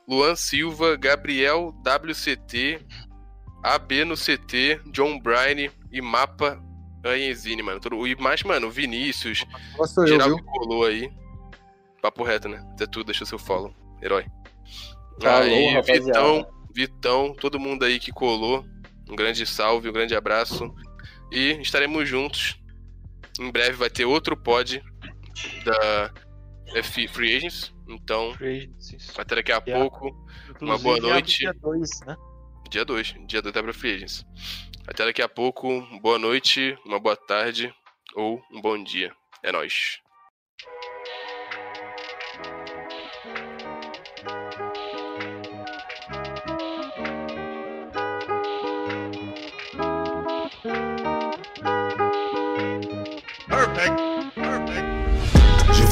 Luan Silva, Gabriel WCT, AB no CT, John Bryan e Mapa Anhezine, mano. Todo- E mais, mano, Vinícius, Nossa, eu, Geral viu? que colou aí. Papo reto, né? Até tudo, deixa o seu follow. Herói. Falou, aí, rapaziada. Vitão, Vitão, todo mundo aí que colou. Um grande salve, um grande abraço. E estaremos juntos. Em breve vai ter outro pod da F Free Agents. Então, até daqui a pouco. Uma boa noite. Dia 2, né? Dia 2. Dia 2 da Free Agents. Até daqui a pouco. Boa noite, uma boa tarde ou um bom dia. É nóis.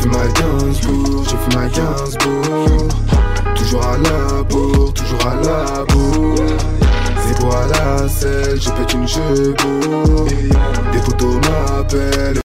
Fait ma Gainsbourg, j'ai fait ma Gainsbourg Toujours à la bourre, toujours à la bourre C'est pour à la selle, je pète une chevaux Des photos m'appellent